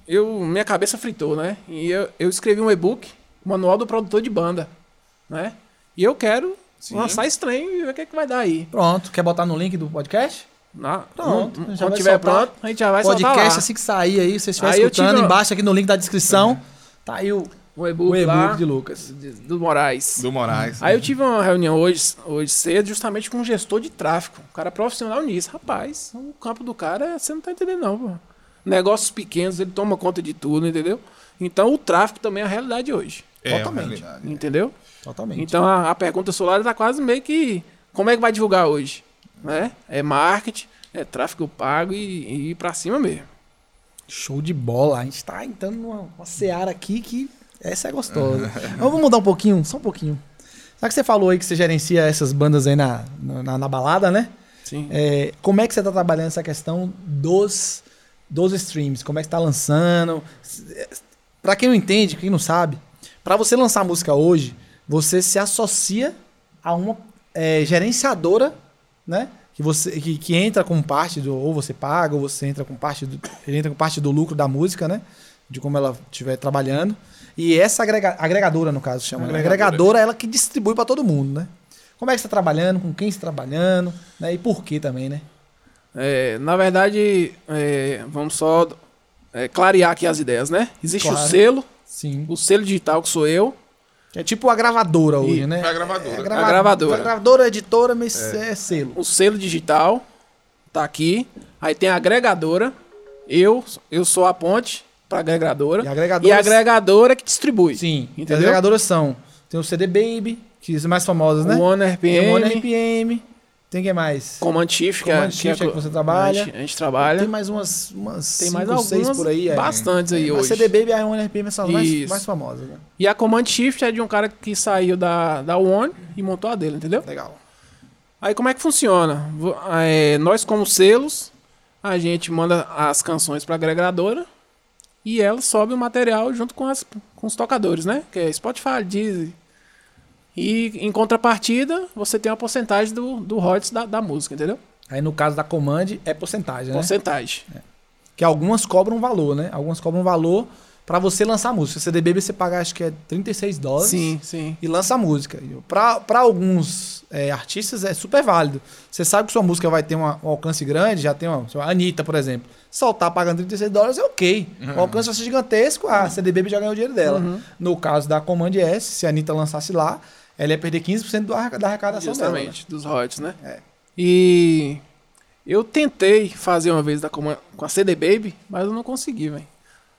eu- minha cabeça fritou, né? E eu, eu escrevi um e-book, Manual do Produtor de Banda, né? E eu quero Sim. lançar esse trem e ver o que, é que vai dar aí. Pronto. Quer botar no link do podcast? Na, Pronto, no- já quando tiver soltar. pronto, a gente já vai soltar lá. Podcast assim que sair aí, você estiver escutando, tive embaixo aqui no link da descrição, tá aí o, O e-book o e-book lá, de Lucas. do Moraes. Do Moraes. Aí eu tive uma reunião hoje, hoje cedo, justamente com um gestor de tráfego. Um cara profissional nisso. Rapaz, o campo do cara, é- você não tá entendendo, não, pô. Negócios pequenos, ele toma conta de tudo, entendeu? Então o tráfego também é a realidade hoje. É, Totalmente. realidade. Entendeu? Totalmente. Então a, a pergunta solar tá quase meio que. Como é que vai divulgar hoje? Né? É marketing, é tráfego pago e, e ir pra cima mesmo. Show de bola. A gente tá entrando numa uma seara aqui que essa é gostosa. Mas Vamos mudar um pouquinho, só um pouquinho. Já que você falou aí que você gerencia essas bandas aí na, na, na balada, né? Sim. É, como é que você tá trabalhando essa questão dos, dos streams? Como é que você tá lançando? Pra quem não entende, quem não sabe, pra você lançar música hoje, você se associa a uma é, gerenciadora, né? Que, você, que, que entra com parte do. Ou você paga, ou você entra com parte do. Ele entra com parte do lucro da música, né? De como ela estiver trabalhando. E essa agrega- agregadora, no caso, chama. né? Agregadora. Agregadora é ela que distribui pra todo mundo, né? Como é que você está trabalhando, com quem está trabalhando, né? E por quê também, né? É, na verdade, é, vamos só é, clarear aqui as ideias, né? Existe Claro. o selo, Sim. o selo digital que sou eu. É tipo a gravadora hoje, E- né? É a gravadora. É A gravadora. A gravadora, editora, mas é, selo. O selo digital tá aqui. Aí tem a agregadora. Eu, eu sou a ponte para agregadora. E E a agregadora que distribui. Sim. As Entendeu? agregadoras são. Tem o CD Baby, que são mais famosas, né? O One RPM, Tem o One RPM. Tem quem mais? Command Shift, que, Command é, que, é é que você trabalha. A gente, a gente trabalha. Tem mais umas, umas Tem cinco, mais seis algumas, por aí. É. bastantes aí A hoje. CD Baby e a One RPM são as mais, mais famosas, né? E a Command Shift é de um cara que saiu da, da One e montou a dele, entendeu? Legal. Aí como é que funciona? É, nós como selos, a gente manda as canções para agregadora e ela sobe o material junto com, as, com os tocadores, né? Que é Spotify, Deezer. E em contrapartida, você tem uma porcentagem do, do royalties da, da música, entendeu? Aí no caso da Command é porcentagem, né? Porcentagem. Que algumas cobram valor, né? Algumas cobram valor pra você lançar a música. CD Baby você paga acho que é 36 dólares. Sim, sim. E lança a música. Pra, pra alguns é, artistas é super válido. Você sabe que sua música vai ter uma- um alcance grande, já tem uma. A Anitta, por exemplo. Soltar pagando 36 dólares é ok. O alcance vai ser gigantesco, a CD Baby já ganhou o dinheiro dela. Uhum. No caso da Command S, se a Anitta lançasse lá, ela ia perder 15% do arca- da arrecadação Justamente, dos royalties, né? É. E eu tentei fazer uma vez da com a CD Baby, mas eu não consegui, velho.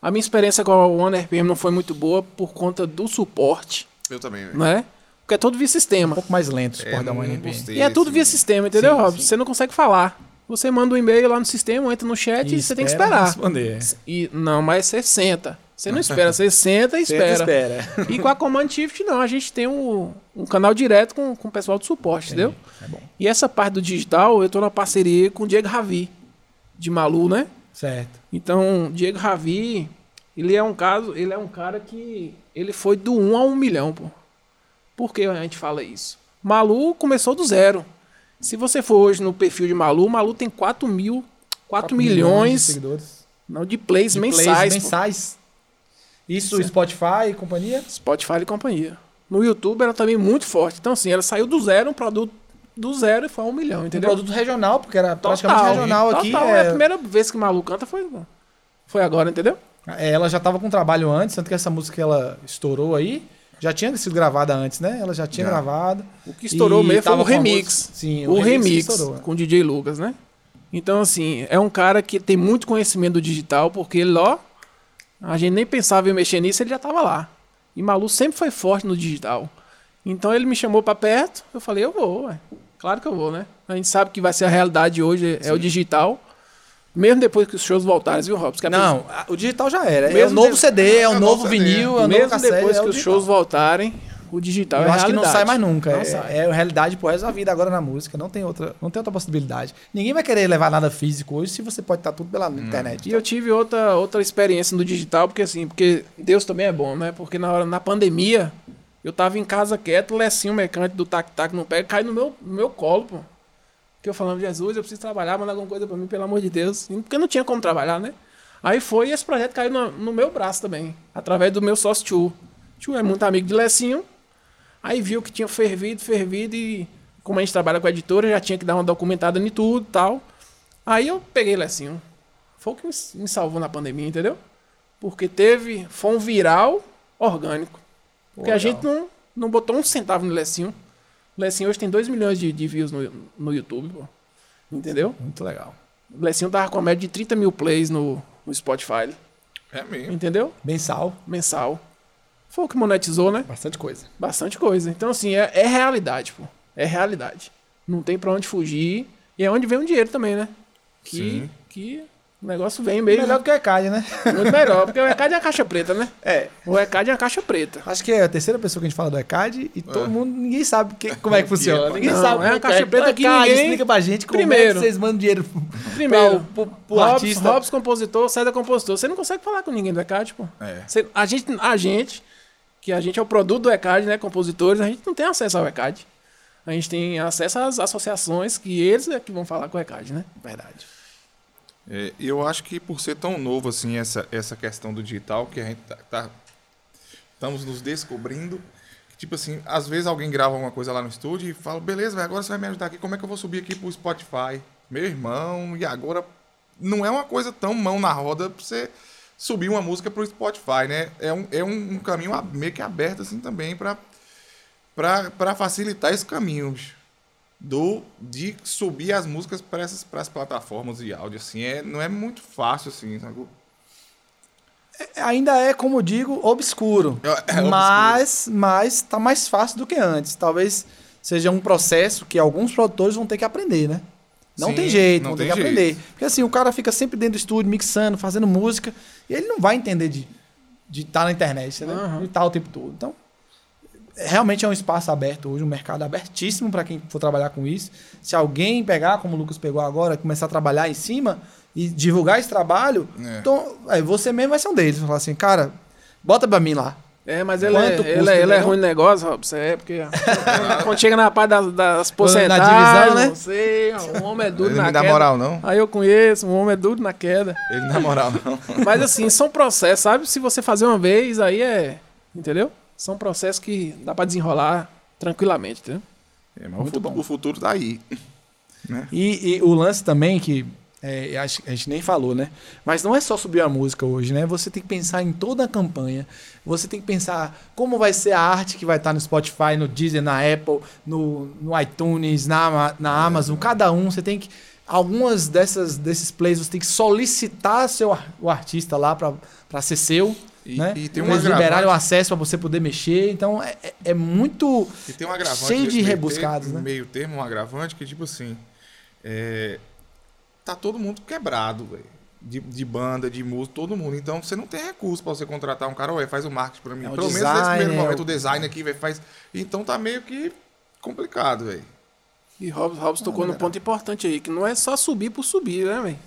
A minha experiência com a One RPM não foi muito boa por conta do suporte, Eu também, velho. né? Porque é tudo via dela. Um sistema. pouco mais lento o É, suporte da não One RPM. gostei E é tudo desse- via sistema, entendeu, Sim, Rob? sim. Você não consegue falar. Você manda um e-mail lá no sistema, entra no chat e, você tem que espera esperar. Responder. E, não, mas você senta. Você não espera, você senta e espera. espera. E com a Command Shift, não. A gente tem um, um canal direto com, com o pessoal do suporte, entendeu? É bom. E essa parte do digital, eu tô na parceria com o Diego Ravi, de Malu, né? Certo. Então, Diego Ravi, ele é um caso, ele é um cara que ele foi do 1 a 1 milhão, pô. Por que a gente fala isso? Malu começou do zero. Se você for hoje no perfil de Malu, Malu tem 4 mil, 4, de milhões, seguidores. não, de plays De plays mensais. pô. mensais. Isso, Isso é- Spotify e companhia? Spotify e companhia. No YouTube ela também muito forte. Então, assim, ela saiu do zero, um produto do zero e foi a um milhão, Um entendeu? produto regional, porque era Total, praticamente regional aqui. Total, é- é a primeira vez que o Malu canta foi, foi agora, entendeu? É, Ela já estava com trabalho antes, tanto que essa música que ela estourou aí já tinha sido gravada antes, né? Ela já tinha Já. gravado. O que estourou mesmo foi o remix. Sim, o, remix, que estourou, né? com o DJ Lucas, né? Então, assim, é um cara que tem muito conhecimento do digital, porque ele, ó, a gente nem pensava em mexer nisso, ele já tava lá. E Malu sempre foi forte no digital. Então ele me chamou pra perto, eu falei, eu vou, ué. Claro que eu vou, né? A gente sabe que vai ser a realidade hoje, é o digital. Mesmo depois que os shows voltarem, viu, Robson? Não, a- o digital já era. é o Mesmo novo de- CD, é o É o novo vinil, é o novo mesmo cassete. depois é o que os digital. shows voltarem, o digital Eu é acho que não realidade. sai mais nunca. Não é, sai. é realidade pro resto da vida agora na música. Não tem outra, não tem outra possibilidade. Ninguém vai querer levar nada físico hoje se você pode estar tudo pela internet. E eu tive outra, outra experiência no digital, porque assim, porque Deus também é bom, né? Porque na hora, na pandemia, eu tava em casa quieto, o Lecinho, o mecânico do Tac Tac no pé, cai no meu, no meu colo, pô. Que eu falando, Jesus, eu preciso trabalhar, manda alguma coisa pra mim, pelo amor de Deus. Porque não tinha como trabalhar, né? Aí foi e esse projeto caiu no, no meu braço também, através do meu sócio Tio. Tio é muito amigo de Lecinho. Aí viu que tinha fervido, fervido e como a gente trabalha com a editora, já tinha que dar uma documentada em tudo e tal. Aí eu peguei Lecinho. Foi o que me- salvou na pandemia, entendeu? Porque teve. Foi um viral orgânico. Porque a legal. gente não, não botou um centavo no Lecinho. O Lecinho hoje tem 2 milhões de, de views no, no YouTube, pô. Entendeu? Muito legal. O Lecinho tava com a média de 30 mil plays no, no Spotify. É mesmo. Entendeu? Mensal, Mensal. Foi o que monetizou, né? bastante coisa. Bastante coisa. Então, assim, é, é realidade, pô. É realidade. Não tem pra onde fugir. E é onde vem o dinheiro também, né? Que, Sim. que o negócio vem meio. Melhor do que o ECAD, né? Muito melhor, porque o ECAD é a caixa preta, né? É. O ECAD é a caixa preta. Acho que é a terceira pessoa que a gente fala do ECAD e todo mundo, ninguém sabe que- como é que funciona. Ninguém Não, sabe é a que caixa preta O que ninguém- explica pra gente como é Primeiro. que vocês mandam dinheiro Primeiro, pro, pro, pro Robson, artista. Compositor, César compositor. Você não consegue falar com ninguém do ECAD, pô. É. Você- a, gente, a gente, que a gente é o produto do ECAD, né? Compositores, a gente não tem acesso ao ECAD. A gente tem acesso às associações que eles é que vão falar com o ECAD, né? Verdade. É, eu acho que por ser tão novo assim essa, essa questão do digital, que a gente tá, tá- estamos nos descobrindo, tipo assim, às vezes alguém grava alguma coisa lá no estúdio e fala, beleza, velho, agora você vai me ajudar aqui, como é que eu vou subir aqui pro Spotify? Meu irmão, e agora não é uma coisa tão mão na roda pra você subir uma música pro Spotify, né? É um, é um, caminho meio que aberto assim também pra facilitar esse caminho, do de subir as músicas para essas para as plataformas de áudio assim é não é muito fácil assim sabe? Ainda é, como eu digo, obscuro. É- é obscuro. mas, mas tá mais fácil do que antes. Talvez seja um processo que alguns produtores vão ter que aprender, né? Não Sim, tem jeito, não vão ter tem que jeito. aprender. Porque assim, o cara fica sempre dentro do estúdio, mixando, fazendo música, e ele não vai entender de de estar na internet, né? Aham. De estar o tempo todo. Então, realmente é um espaço aberto hoje, um mercado abertíssimo para quem for trabalhar com isso. Se alguém pegar, como o Lucas pegou agora, começar a trabalhar em cima e divulgar esse trabalho, É. então aí você mesmo vai ser um deles. Falar assim, cara, bota pra mim lá. É, mas ele, é, Quanto ele, é, ele é entendeu? ruim no negócio, Robson. É, porque quando, chega na parte das, das Na porcentagens, divisão, né? não sei, o homem é duro ele na não dá queda. moral não Aí eu conheço, um homem é duro na queda. ele não dá moral não Mas assim, são processos, sabe? Se você fazer uma vez, aí é. Entendeu? São processos que dá pra desenrolar tranquilamente, entendeu? É, mas o, Muito futuro, bom. o futuro tá aí E, e o lance também que é, acho que a gente nem falou, né? Mas não é só subir a música hoje, né? Você tem que pensar em toda a campanha. Você tem que pensar como vai ser a arte que vai estar no Spotify, no Deezer, na Apple, no, no iTunes, na, na Amazon. Cada um você tem que algumas dessas desses plays você tem que solicitar seu o artista lá para ser seu. E- né? e tem um Eles liberarem o acesso para você poder mexer. Então é, é- é muito e tem um agravante Cheio de rebuscados, termo, né? meio termo um agravante que tipo assim é, tá todo mundo quebrado velho de, de banda, de música, todo mundo. Então você não tem recurso pra você contratar um cara, ué, faz o marketing pra mim. É, Pelo menos nesse design, primeiro é, momento, o- o design aqui, velho, faz. Então tá meio que complicado, velho. E Robson, Robson tocou num ponto importante aí, que não é só subir por subir, né, velho?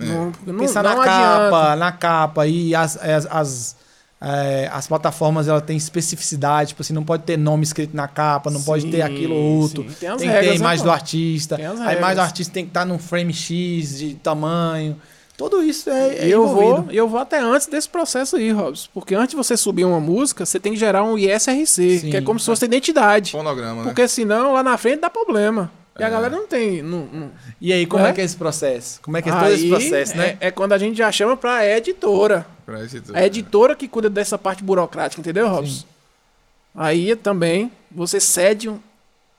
É. Não, não, pensar não na adianta. capa, na capa e as, as, as, é, as plataformas ela tem especificidade, tipo assim, não pode ter nome escrito na capa, não pode ter Sim, aquilo ou outro. sim. Tem as Tem que ter a né, imagem pô? do artista, a imagem do artista tem que estar num frame X de tamanho. Tudo isso é, é E eu envolvido. vou, eu vou até antes desse processo aí, Robson. Porque antes de você subir uma música, você tem que gerar um ISRC, Sim. que é como se fosse identidade. Fonograma, né? Porque senão lá na frente dá problema. E a É. galera não tem. Não, não- E aí, como É? é? que é esse processo? Como é que é todo esse Aí processo, né? É, é quando a gente já chama pra editora. Pra tudo. A editora que cuida dessa parte burocrática, entendeu, Robson? Aí também você cede um-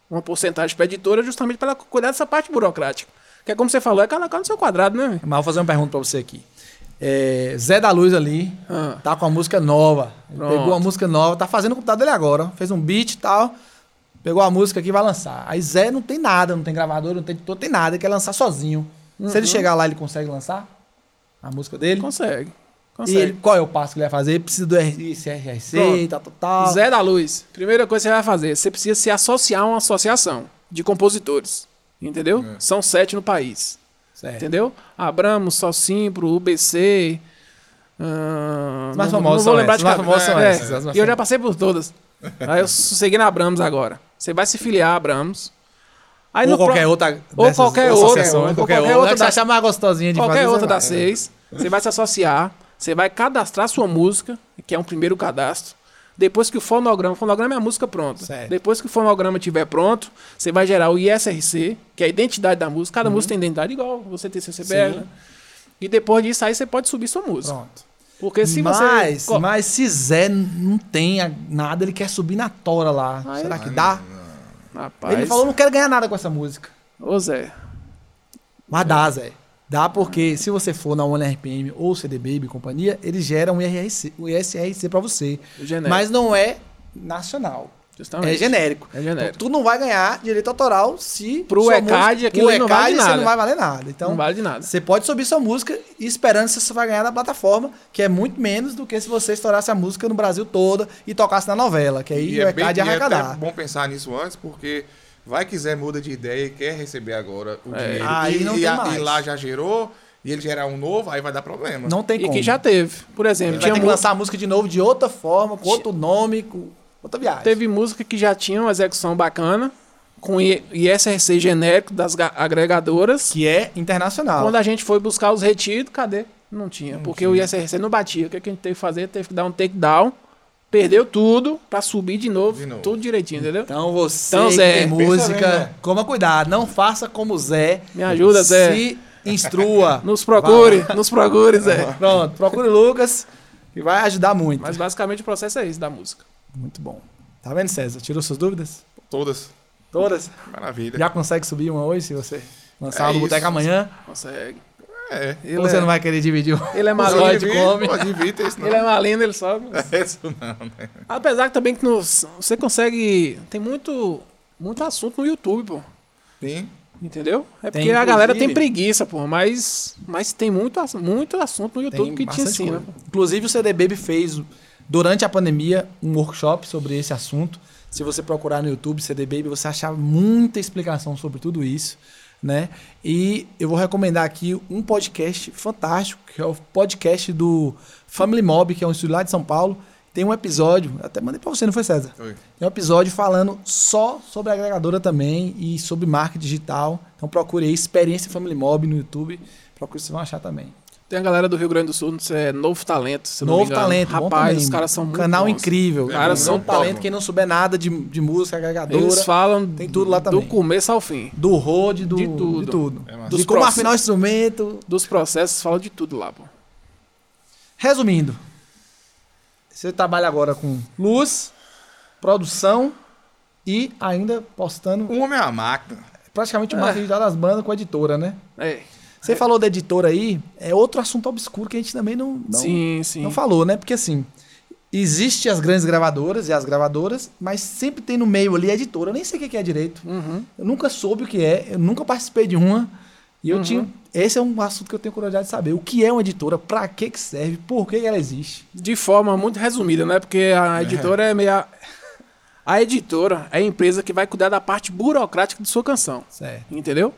uma porcentagem pra editora justamente para ela cuidar dessa parte burocrática. Que é como você falou, é colocar no seu quadrado, né? Mas vou fazer uma pergunta pra você aqui. É, Zé da Luz ali, Ah. tá com a música nova. Pegou uma música nova, tá fazendo o computador dele agora. Fez um beat e tal. Pegou a música aqui e vai lançar. Aí Zé não tem nada, não tem gravador, não tem editor, tem nada, ele quer lançar sozinho. Se Uhum. ele chegar lá, ele consegue lançar a música dele. Consegue. E Consegue. ele, qual é o passo que ele vai fazer? Precisa do RC, Pronto. e tal, tal, tal. Zé da Luz. Primeira coisa que você vai fazer, você precisa se associar a uma associação de compositores. Entendeu? É. São sete no país. Certo. Entendeu? Abramos, Socimpro, UBC. As mais famosas não vou lembrar essas, de mais cabeça. famosas são É, essas, E eu já passei por todas. Aí eu segui na Abramos agora. Você vai se filiar a Abramos. Aí Ou no qualquer pro- outra Ou dessas qualquer outra, ou qualquer, outra. outra da- achar mais gostosinha de qualquer fazer. outra das seis. Você vai se associar. Você vai cadastrar sua música, que é um primeiro cadastro. Depois que o fonograma, o fonograma é a música pronta. Certo. Depois que o fonograma estiver pronto, você vai gerar o ISRC, que é a identidade da música. Cada música tem identidade igual, você tem seu CPF. Né? E depois disso aí você pode subir sua música. Pronto. Porque se mas, você. mas se Zé não tem nada, ele quer subir na tora lá. Ah, Será que dá? Rapaz, Ele falou, não quero ganhar nada com essa música. Ô Zé, Mas dá, Zé. Dá porque se você for na One RPM ou CD Baby e companhia, eles geram um IRC, um ISRC pra você. genérico. Mas não é nacional. Justamente. É genérico. É genérico. Então, tu não vai ganhar direito autoral se. Pro sua ECAD, música- aquilo pro ali não vale ECAD, você nada. não vai valer nada. Então, não vale de nada. você pode subir sua música e esperando se você vai ganhar na plataforma, que é muito menos do que se você estourasse a música no Brasil toda e tocasse na novela, que aí E o é, bem, ECAD ia e é arrecadar. até bom pensar nisso antes, porque vai que Zé muda de ideia e quer receber agora o É. dinheiro. Aí e, não e tem a- mais. e lá já gerou, e ele gerar um novo, aí vai dar problema. Não tem E como. que já teve. Por exemplo, vai tinha ter que lançar a música de novo de outra forma, com outro nome, com outra viagem. teve música que já tinha uma execução bacana, com ISRC genérico das ga- agregadoras. Que é internacional. Quando a gente foi buscar os retidos, cadê? Não tinha. porque o ISRC não batia. O que, que a gente teve que fazer? Teve que dar um takedown, perdeu tudo, pra subir de novo, De novo. tudo direitinho, entendeu? Então você Então, que Zé, tem música, bem, né? coma cuidado, não faça como o Zé. Me ajuda, Zé. Se instrua. Nos procure, nos procure, Zé. Pronto, procure o Lucas, que vai ajudar muito. Mas basicamente o processo é esse da música. Muito bom. Tá vendo, César? Tirou suas dúvidas? Todas. Todas? Maravilha. Já consegue subir uma hoje, se você lançar É Boteca isso. amanhã? Consegue. É. Ele, Ou você é, não vai querer dividir? o- ele é maluco. de come. Ter isso não. Ele é malino, ele sobe. Isso não, né? Apesar que também que no- você consegue. Tem muito, muito assunto no YouTube, pô. Sim. Entendeu? É Tem, porque a galera tem preguiça, pô. Mas, mas tem muito, muito assunto no YouTube Tem que te ensina. coisa. Inclusive o CD Baby fez, durante a pandemia, um workshop sobre esse assunto. Se você procurar no YouTube CD Baby, você achar muita explicação sobre tudo isso. Né? E eu vou recomendar aqui um podcast fantástico, que é o podcast do Family Mob, que é um estúdio lá de São Paulo. Tem um episódio, até mandei pra você, não foi, César? Foi. Tem um episódio falando só sobre a agregadora também e sobre marketing digital. Então procure aí Experiência Family Mob no YouTube. Procure, vocês vão achar também. Tem a galera do Rio Grande do Sul, é Novo Talento. Se eu não me Novo talento, Rapaz, os caras são um muito canal bons. incrível. Os caras Novo são talento, quem não souber nada de, de música agregadora, Eles falam Tem tudo lá também. do começo ao fim. do road, do, De de tudo. tudo. É. De como afinar o instrumento. Dos processos, falam de tudo lá, pô. Resumindo, você trabalha agora com luz, produção e ainda postando O homem é a máquina. praticamente o marketing digital das bandas com a editora, né? É. Você falou da editora aí, é outro assunto obscuro que a gente também não, não, sim, sim. não falou, né? Porque assim, existe as grandes gravadoras e as gravadoras, mas sempre tem no meio ali a editora. Eu nem sei o que é direito. Uhum. Eu nunca soube o que é, eu nunca participei de uma. E eu Uhum. tinha. Esse é um assunto que eu tenho curiosidade de saber. O que é uma editora? Pra que, que serve? Por que, que ela existe? De forma muito resumida, né? Porque a editora é meio. a- A editora é a empresa que vai cuidar da parte burocrática de sua canção. Certo. Entendeu?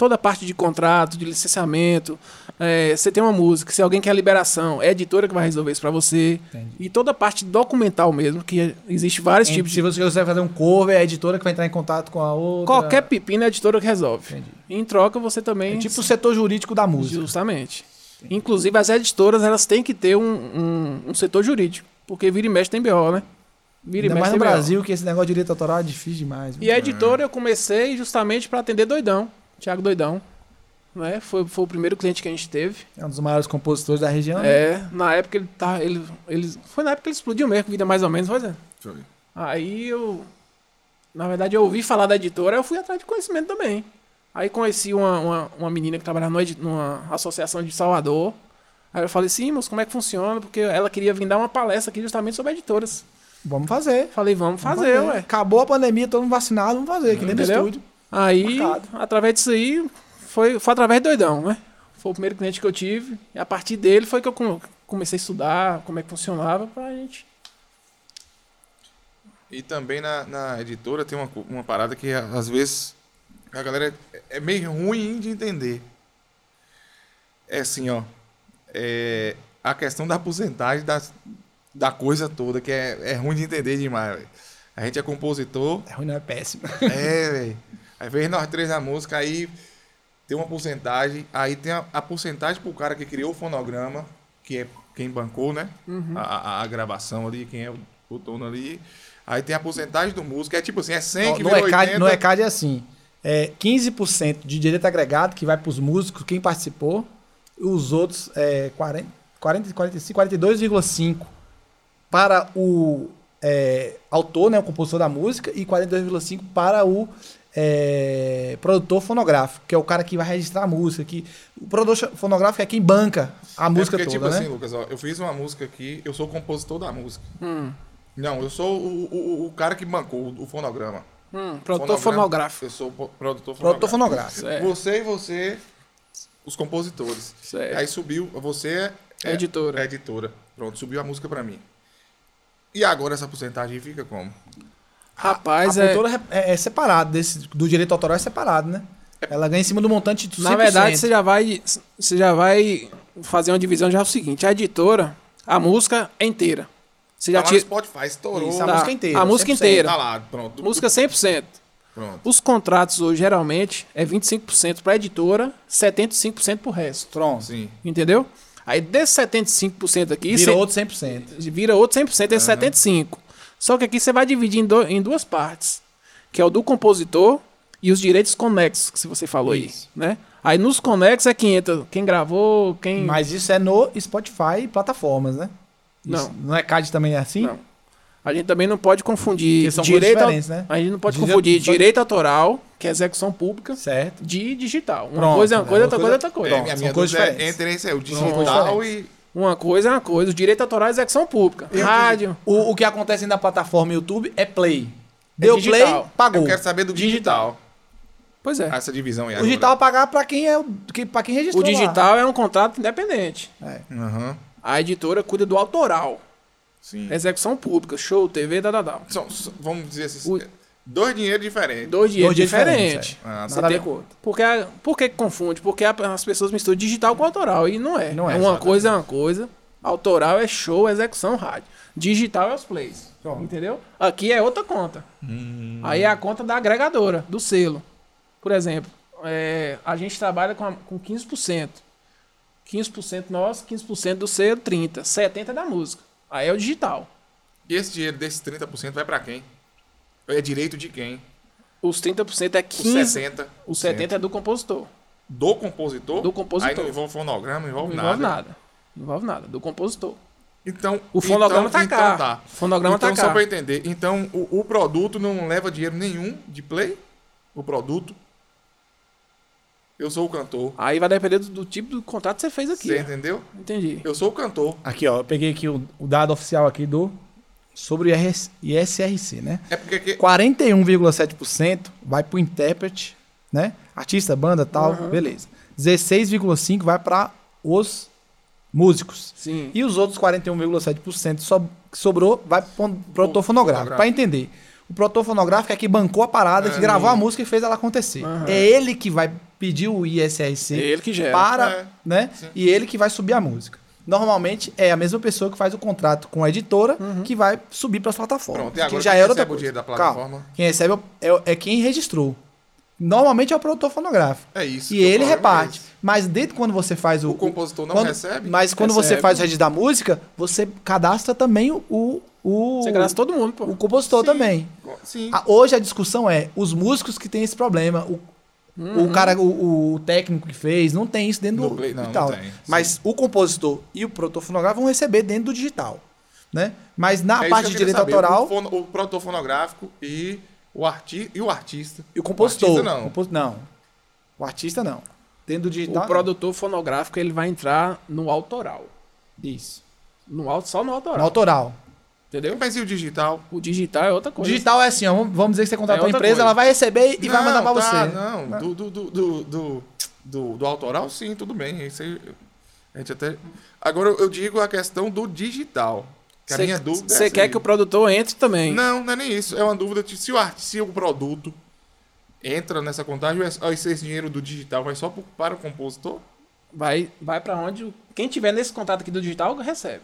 Toda a parte de contrato, de licenciamento. é, você tem uma música, se alguém quer liberação, é a editora que vai resolver isso pra você. Entendi. E toda a parte documental mesmo, que existe vários tipos se de. você quiser fazer um cover, é a editora que vai entrar em contato com a outra. Qualquer pepino é a editora que resolve. Entendi. Em troca, você também. É tipo o setor jurídico da música. Justamente. Inclusive, as editoras elas têm que ter um, um, um setor jurídico. Porque vira e mexe tem BO, né? Vira Ainda e mexe mais no BO. Brasil, que esse negócio de direito autoral é difícil demais. E a editora eu comecei justamente para atender Doidão, Thiago Doidão. Né? Foi, foi o primeiro cliente que a gente teve. É um dos maiores compositores da região. né? É, na época ele tá. Ele, ele, foi na época que ele explodiu mesmo, vida mais ou menos, Zé? Foi. Aí eu. Na verdade, eu ouvi falar da editora, eu fui atrás de conhecimento também. Aí conheci uma, uma, uma menina que trabalhava numa, numa associação de Salvador. Aí eu falei, sim, moço, como é que funciona? Porque ela queria vir dar uma palestra aqui justamente sobre editoras. Vamos fazer. Falei, vamos Vamos fazer, ué. Acabou a pandemia, todo mundo vacinado, vamos fazer, aqui dentro do estúdio. Aí, Marcado. através disso aí, foi, foi através do doidão, né? Foi o primeiro cliente que eu tive. E a partir dele foi que eu come- comecei a estudar como é que funcionava pra gente. E também na, na editora tem uma, uma parada que às vezes a galera é- é meio ruim de entender. É assim, ó. É a questão da porcentagem das, da coisa toda, que é, é ruim de entender demais, velho. A gente é compositor, É ruim, não é péssimo. é, velho. Aí vem nós três na música, aí tem uma porcentagem, aí tem a, a porcentagem pro cara que criou o fonograma, que é quem bancou, né? A, a- a gravação ali, quem é o o turno ali. Aí tem a porcentagem do músico, é tipo assim, é 100 que no, vira ECAD, 80. no ECAD é assim: é 15% de direito agregado que vai para os músicos, quem participou, e os outros é 40, 40 45, 42,5% para o é, autor, né, o compositor da música, e 42,5% para o é, produtor fonográfico, que é o cara que vai registrar a música. Que, o produtor fonográfico é quem banca a música é porque, toda, tipo né? assim, Lucas, ó, eu fiz uma música aqui, eu sou o compositor da música. Hum, Não, eu sou o, o, o cara que bancou o, o fonograma. hum, produtor Fonograma. fonográfico. Eu sou o produtor Produtor fonográfico. fonográfico. Certo. Você e você, os compositores. Certo. Aí subiu, você é, Editora. é editora. Pronto, subiu a música pra mim. E agora essa porcentagem fica como? Rapaz, a é, produtora é, é separado, desse, do direito autoral é separado, né? Ela ganha em cima do montante de 100%. na verdade, você já vai você já vai fazer uma divisão já é o seguinte, a editora, a música é inteira. Você já Tá lá no tira Spotify, estourou. Isso, a Tá. música inteira. A música 100%. inteira. Tá lá, pronto. música 100%. Pronto. Os contratos hoje geralmente é 25% para editora, 75% pro resto. Pronto. Sim. Entendeu? Aí desse 75% aqui, Virou cê- outro 100%. vira outro 100%, esse 75%. Só que aqui você vai dividir em, do- em duas partes, que é o do compositor e os direitos conexos, que se você falou Isso. aí, né? Aí nos conexos é que entra quem gravou, quem... Mas isso é no Spotify e plataformas, né? Isso, Não. No ECAD também é assim? Não. A gente também não pode confundir Porque são coisas direito... diferentes, né? A gente não pode Dizer- confundir só- direito autoral, que é execução pública, Certo. de digital. Uma Pronto, coisa é uma né? coisa, Outra outra coisa é coisa- outra coisa. É, Pronto, minha, são coisas é diferentes. entre esse é o digital e... Uma coisa é uma coisa. O direito autoral é execução pública. Eu Rádio. O, o que acontece na plataforma YouTube é play. Deu digital. play, pagou. Eu quero saber do digital. Pois é. Essa divisão aí O agora. digital é pagar pra quem é o- que, pra quem registrou O digital é um contrato independente. lá. É. Aham. A editora cuida do autoral. Sim. Execução pública, show, TV, dadadal. São- são- vamos dizer assim, O- dois dinheiros diferentes. Dois dias diferentes. diferentes, Ah, Você Nada tem-. Porque, por que confunde? Porque as pessoas misturam digital com autoral. E não é. Não é, uma exatamente. coisa é uma coisa. Autoral é show, execução, rádio. Digital é os plays. Pronto. Entendeu? Aqui é outra conta. Aí é a conta da agregadora, do selo. Por exemplo, é, a gente trabalha com, a- com 15%. 15% nosso, 15% do selo, 30%. 70% é da música. Aí é o digital. E esse dinheiro desses 30% vai pra quem? É direito de quem? Os 30% é Os 15%. 60%. Os 70% é do compositor. Do compositor? Do compositor. Aí não envolve fonograma, não envolve, Não nada. envolve nada. Não envolve nada. Do compositor. Então, O fonograma então, tá então cá. tá. O fonograma então, tá só cá. pra entender. Então, o, o produto não leva dinheiro nenhum de play? O produto? Eu sou o cantor. Aí vai depender do, do tipo do contrato que você fez aqui. Você entendeu? Entendi. Eu sou o cantor. Aqui, ó. Eu peguei aqui o, o dado oficial aqui do. Sobre o ISRC, né? É porque... que- 41,7% vai pro intérprete, né? Artista, banda, tal, beleza. 16,5% vai para os músicos. Sim. E os outros 41,7% so, que sobrou vai pro produtor fonográfico. Para entender. O produtor fonográfico é que bancou a parada, que É. gravou a música e fez ela acontecer. Aham. É ele que vai pedir o ISRC É ele que gera. para, É. né? Sim. E ele que vai subir a música. Normalmente é a mesma pessoa que faz o contrato com a editora que vai subir para as plataformas. Pronto, e agora que já quem é outra recebe o coisa. dinheiro da Calma. plataforma? Quem recebe é, é- é quem registrou. Normalmente é o produtor fonográfico. É isso. E ele é reparte. esse. Mas dentro quando você faz o. O compositor não quando- recebe? Mas quando você Recebe. faz o registro da música, você cadastra também o. o Você graça todo mundo, pô. o compositor Sim. também. Sim. A- hoje a discussão é os músicos que têm esse problema. O, o cara, o, o técnico que fez, não tem isso dentro No do play- não, não digital. tem, sim. Mas o compositor e o produtor fonográfico vão receber dentro do digital. Né? Mas na É parte de direito saber. autoral, O, fono- o produtor fonográfico e o, arti e o artista. e o compositor. O artista não. Compos- não. O artista não. Dentro do digital. O produtor fonográfico ele vai entrar no autoral. não. Isso. No só no autoral. No autoral. Entendeu? Mas e o digital? O digital é outra O coisa. digital é assim, ó, vamos- dizer que você contratou É uma outra empresa, coisa. ela vai receber e vai mandar pra tá, você. Não, do, do, do, do, do, do- do autoral, sim, tudo bem. Isso aí, a gente até... Agora, eu digo a questão do digital. Que a minha dúvida é Você essa quer aí. que o produtor entre também. Não, não é nem isso. É uma dúvida de se o, art- se o produto entra nessa contagem, ou é- ou esse dinheiro do digital vai só para o compositor? Vai, vai para onde. Quem tiver nesse contrato aqui do digital recebe.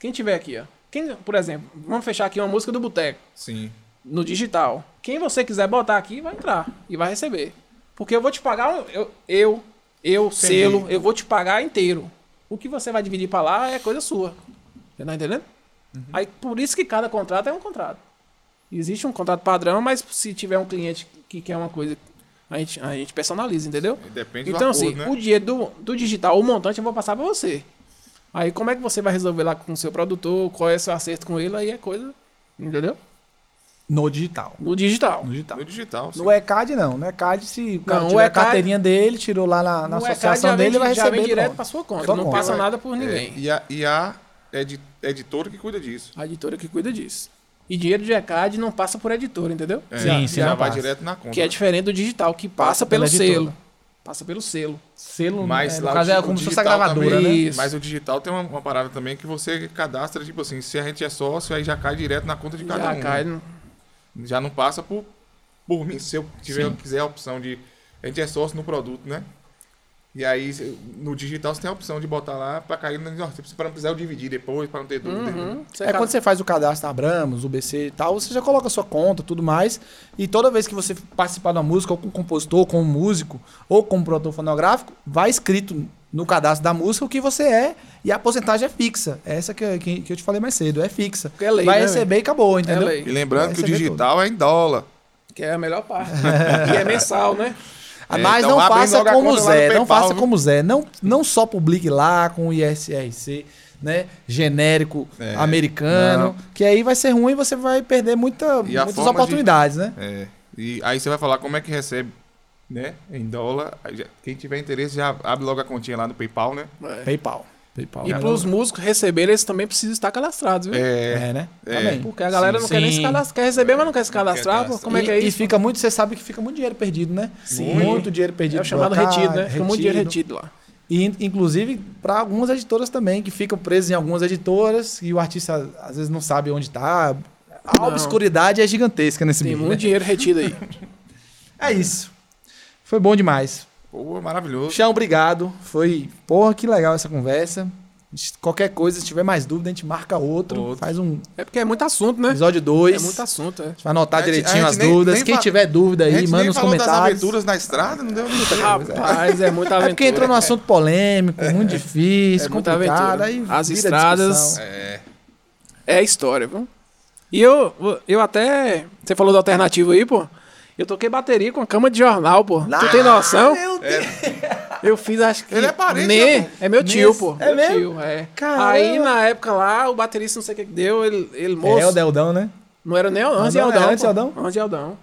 Quem tiver aqui, ó. Quem, por exemplo, vamos fechar aqui uma música do Boteco Sim. no digital. Quem você quiser botar aqui vai entrar e vai receber. Porque eu vou te pagar, eu, eu, eu selo, eu vou te pagar inteiro. O que você vai dividir pra lá é coisa sua. Você tá entendendo? Aí por isso que cada contrato é um contrato. Existe um contrato padrão, mas se tiver um cliente que quer uma coisa, a gente, a gente personaliza, entendeu? Depende do Então, acordo, assim, né? o dinheiro do, do digital, o montante eu vou passar pra você. Aí como é que você vai resolver lá com o seu produtor, qual é o seu acerto com ele, aí é coisa, entendeu? No digital. No digital. No digital. No digital, sim. No ECAD não. No ECAD, se o cara Não, o tiver a ECAD carteirinha dele, tirou lá na, na ECAD associação já dele, vem, vai já receber. vem direto pra sua conta. Sua não conta. passa nada por É, ninguém. e a, e a edi- editora que cuida disso. A editora que cuida disso. E dinheiro de ECAD não passa por editora, entendeu? É, Sim, sim, já não vai passa. direto na conta. Que é diferente do digital, que passa, Passa pelo selo. Passa pelo selo. Selo, Mas é, no o caso di- é o como se fosse a digital gravadora, também- né? Mas o digital tem uma, uma parada também que você cadastra, tipo assim, se a gente é sócio, aí já cai direto na conta de cada Já um. cai. no- Já não passa por, por mim. Se eu tiver, quiser a opção de. A gente é sócio no produto, né? E aí, no digital, você tem a opção de botar lá pra cair no. Para não precisar eu dividir depois, pra não ter dúvida. Uhum. É quando você faz o cadastro na Abramos, o BC e tal, você já coloca a sua conta tudo mais. E toda vez que você participar de uma música, ou com compositor, com músico, ou com produtor fonográfico, vai escrito no cadastro da música o que você é e a porcentagem é fixa. Essa que, que, que eu te falei mais cedo, é fixa. Porque é lei, vai né, receber e acabou, entendeu? lei. E lembrando Vai que o digital é em dólar. Que é a melhor parte. e é mensal, né? É, Mas então não faça como no Zé, não faça viu? como Zé. Não, não só publique lá com o ISRC, né? Genérico É, americano, não. que aí vai ser ruim e você vai perder muita, muitas forma de- oportunidades, né? É. E aí você vai falar como é que recebe, né? Em dólar. Quem tiver interesse já abre logo a continha lá no PayPal, né? É. PayPal. PayPal. E para os músicos receberem, eles também precisam estar cadastrados, viu? É. É, né? É. Também. Porque a galera não quer nem Sim. se cadastrar. Quer receber, mas não quer se cadastrar. pô, Como é que é e, e isso? fica muito, você sabe que fica muito dinheiro perdido, né? Sim. Muito dinheiro perdido. É o chamado cá, retido, né? Fica muito dinheiro retido lá. E, in- inclusive, para algumas editoras também, que ficam presas em algumas editoras e o artista às vezes não sabe onde tá. A Não. obscuridade é gigantesca nesse Tem meio, muito né? dinheiro retido aí. É isso. Foi bom demais. Pô, maravilhoso. Chão, obrigado. Foi, porra, que legal essa conversa. Qualquer coisa, se tiver mais dúvida, a gente marca outro. Outro. Faz um É porque é muito assunto, né? episódio É 2. muito assunto, é. Vai anotar A gente- direitinho a as gente nem- dúvidas. nem Quem fa- tiver dúvida a aí, gente manda nos falou das comentários. aventuras na estrada, não deu muita coisa. Rapaz, é muita É aventura. porque entrou num assunto polêmico, muito difícil, É muita complicado. Aí As estradas-. É. É a história, viu? E eu, eu até. Você falou do alternativo aí, pô. Eu toquei bateria com a cama de jornal, pô. tu tem noção? Meu Deus. Eu fiz, acho que. Ele é parente, né, é meu tio, Nesse- pô. é meu mesmo? tio, é. Caramba. Aí na época lá, o baterista não sei o que que deu, ele, ele moço. É o Deldão, né? Não era nem antes de Não, Aldão. é antes. Aldão? Antes de Aldão.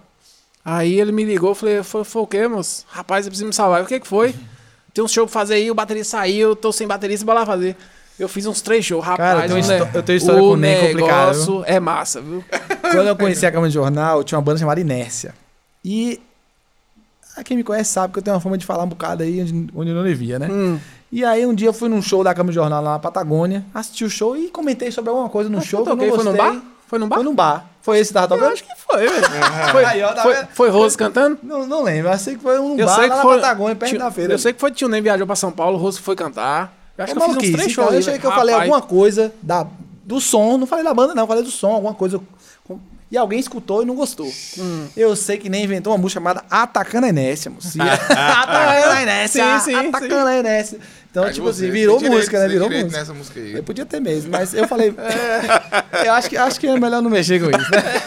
Aí ele me ligou, falei, foi, foi o quê, moço? Rapaz, eu preciso me salvar. O que que foi? Tem um show pra fazer aí, o baterista saiu, eu tô sem baterista, bora lá fazer. Eu fiz uns três shows, rapaz. Cara, eu tenho o ne- eu tenho história o com o Ney complicada, negócio é massa, viu? Quando eu conheci a Cama de Jornal, tinha uma banda chamada Inércia. E a quem me conhece sabe que eu tenho uma forma de falar um bocado aí onde, onde eu não devia, né? Hum. E aí um dia eu fui num show da Cama de Jornal lá na Patagônia, assisti o show e comentei sobre alguma coisa no show que eu não Toquei, foi gostei. no bar? Foi no bar? Foi num bar. Foi esse que tava Eu tocando? acho que foi, velho. Foi, Aí, ó, tá foi, foi Rose cantando? Não, não lembro. Eu sei que foi um Eu bar sei lá que na foi. Patagônia, perto tio- da feira. Eu sei que foi tio Nem viajou pra São Paulo, o Rose foi cantar. Eu acho Ô, que eu fiz uns maluquice, três então, shows. eu aí, achei velho. que eu falei Rapaz, alguma coisa da, do som. Não falei da banda, não. Falei do som, alguma coisa. com- E alguém escutou e não gostou. Hum. Eu sei que nem inventou uma música chamada Atacando a Inércia, moço. E- Atacando a Inércia. Sim, sim, Atacando a Inércia. Então, Aí tipo assim, virou direito, música, né? Virou música. nessa música aí. Eu podia ter mesmo, mas eu falei. Eu acho que, acho que é melhor não mexer com isso, né?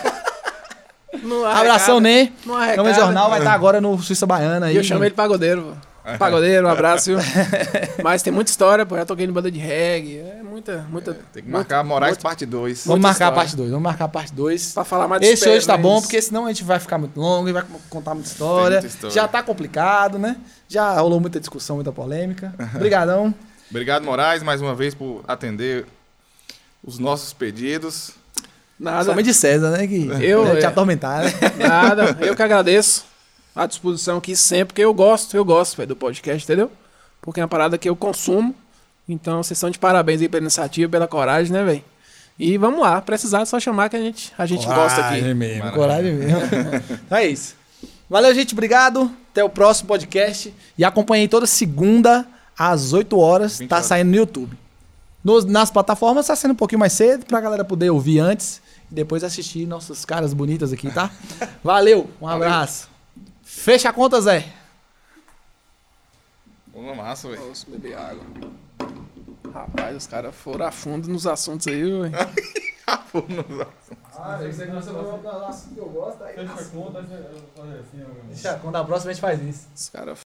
não Abração, arrecada, Ney. Não arrecada. Cama Jornal vai estar agora no Suíça Baiana. Aí, E eu chamo ele de pagodeiro, pô. Pagodeiro, um abraço, viu? Mas tem muita história, pô. Já toquei em banda de reggae. É muita, muita. Tem que marcar Moraes parte 2. Vamos marcar a parte 2. Vamos marcar a parte 2. Pra falar mais de Esse hoje tá bom, porque senão a gente vai ficar muito longo e vai contar muita história. muita história. Já tá complicado, né? Já rolou muita discussão, muita polêmica. Obrigadão. Obrigado, Moraes, mais uma vez por atender os nossos pedidos. Nada. Somente de César, né? Que Eu, deve te é. atormentar, né? Nada, eu que agradeço a disposição aqui sempre, porque eu gosto, eu gosto velho, do podcast, entendeu? Porque é uma parada que eu consumo. Então, vocês são de parabéns aí pela iniciativa, pela coragem, né, velho? E vamos lá, precisar é só chamar que a gente, a gente gosta aqui. Coragem mesmo, Maravilha. coragem mesmo. então é isso. Valeu, gente. Obrigado. Até o próximo podcast. E acompanhei toda segunda às 8 horas. 20 Tá horas. saindo no YouTube. Nos- nas plataformas tá sendo um pouquinho mais cedo pra galera poder ouvir antes e depois assistir nossas caras bonitas aqui, tá? Valeu. Um abraço. Fecha a conta, Zé. Ô, massa, velho. Posso beber água. Rapaz, os caras foram a fundo nos assuntos aí, velho. fogo nos assuntos. Ah, eu sei que você vai um assunto que eu gosto, aí. Fecha a conta, eu vou fazer assim, ó. Deixa, quando a próxima a gente faz isso. Os caras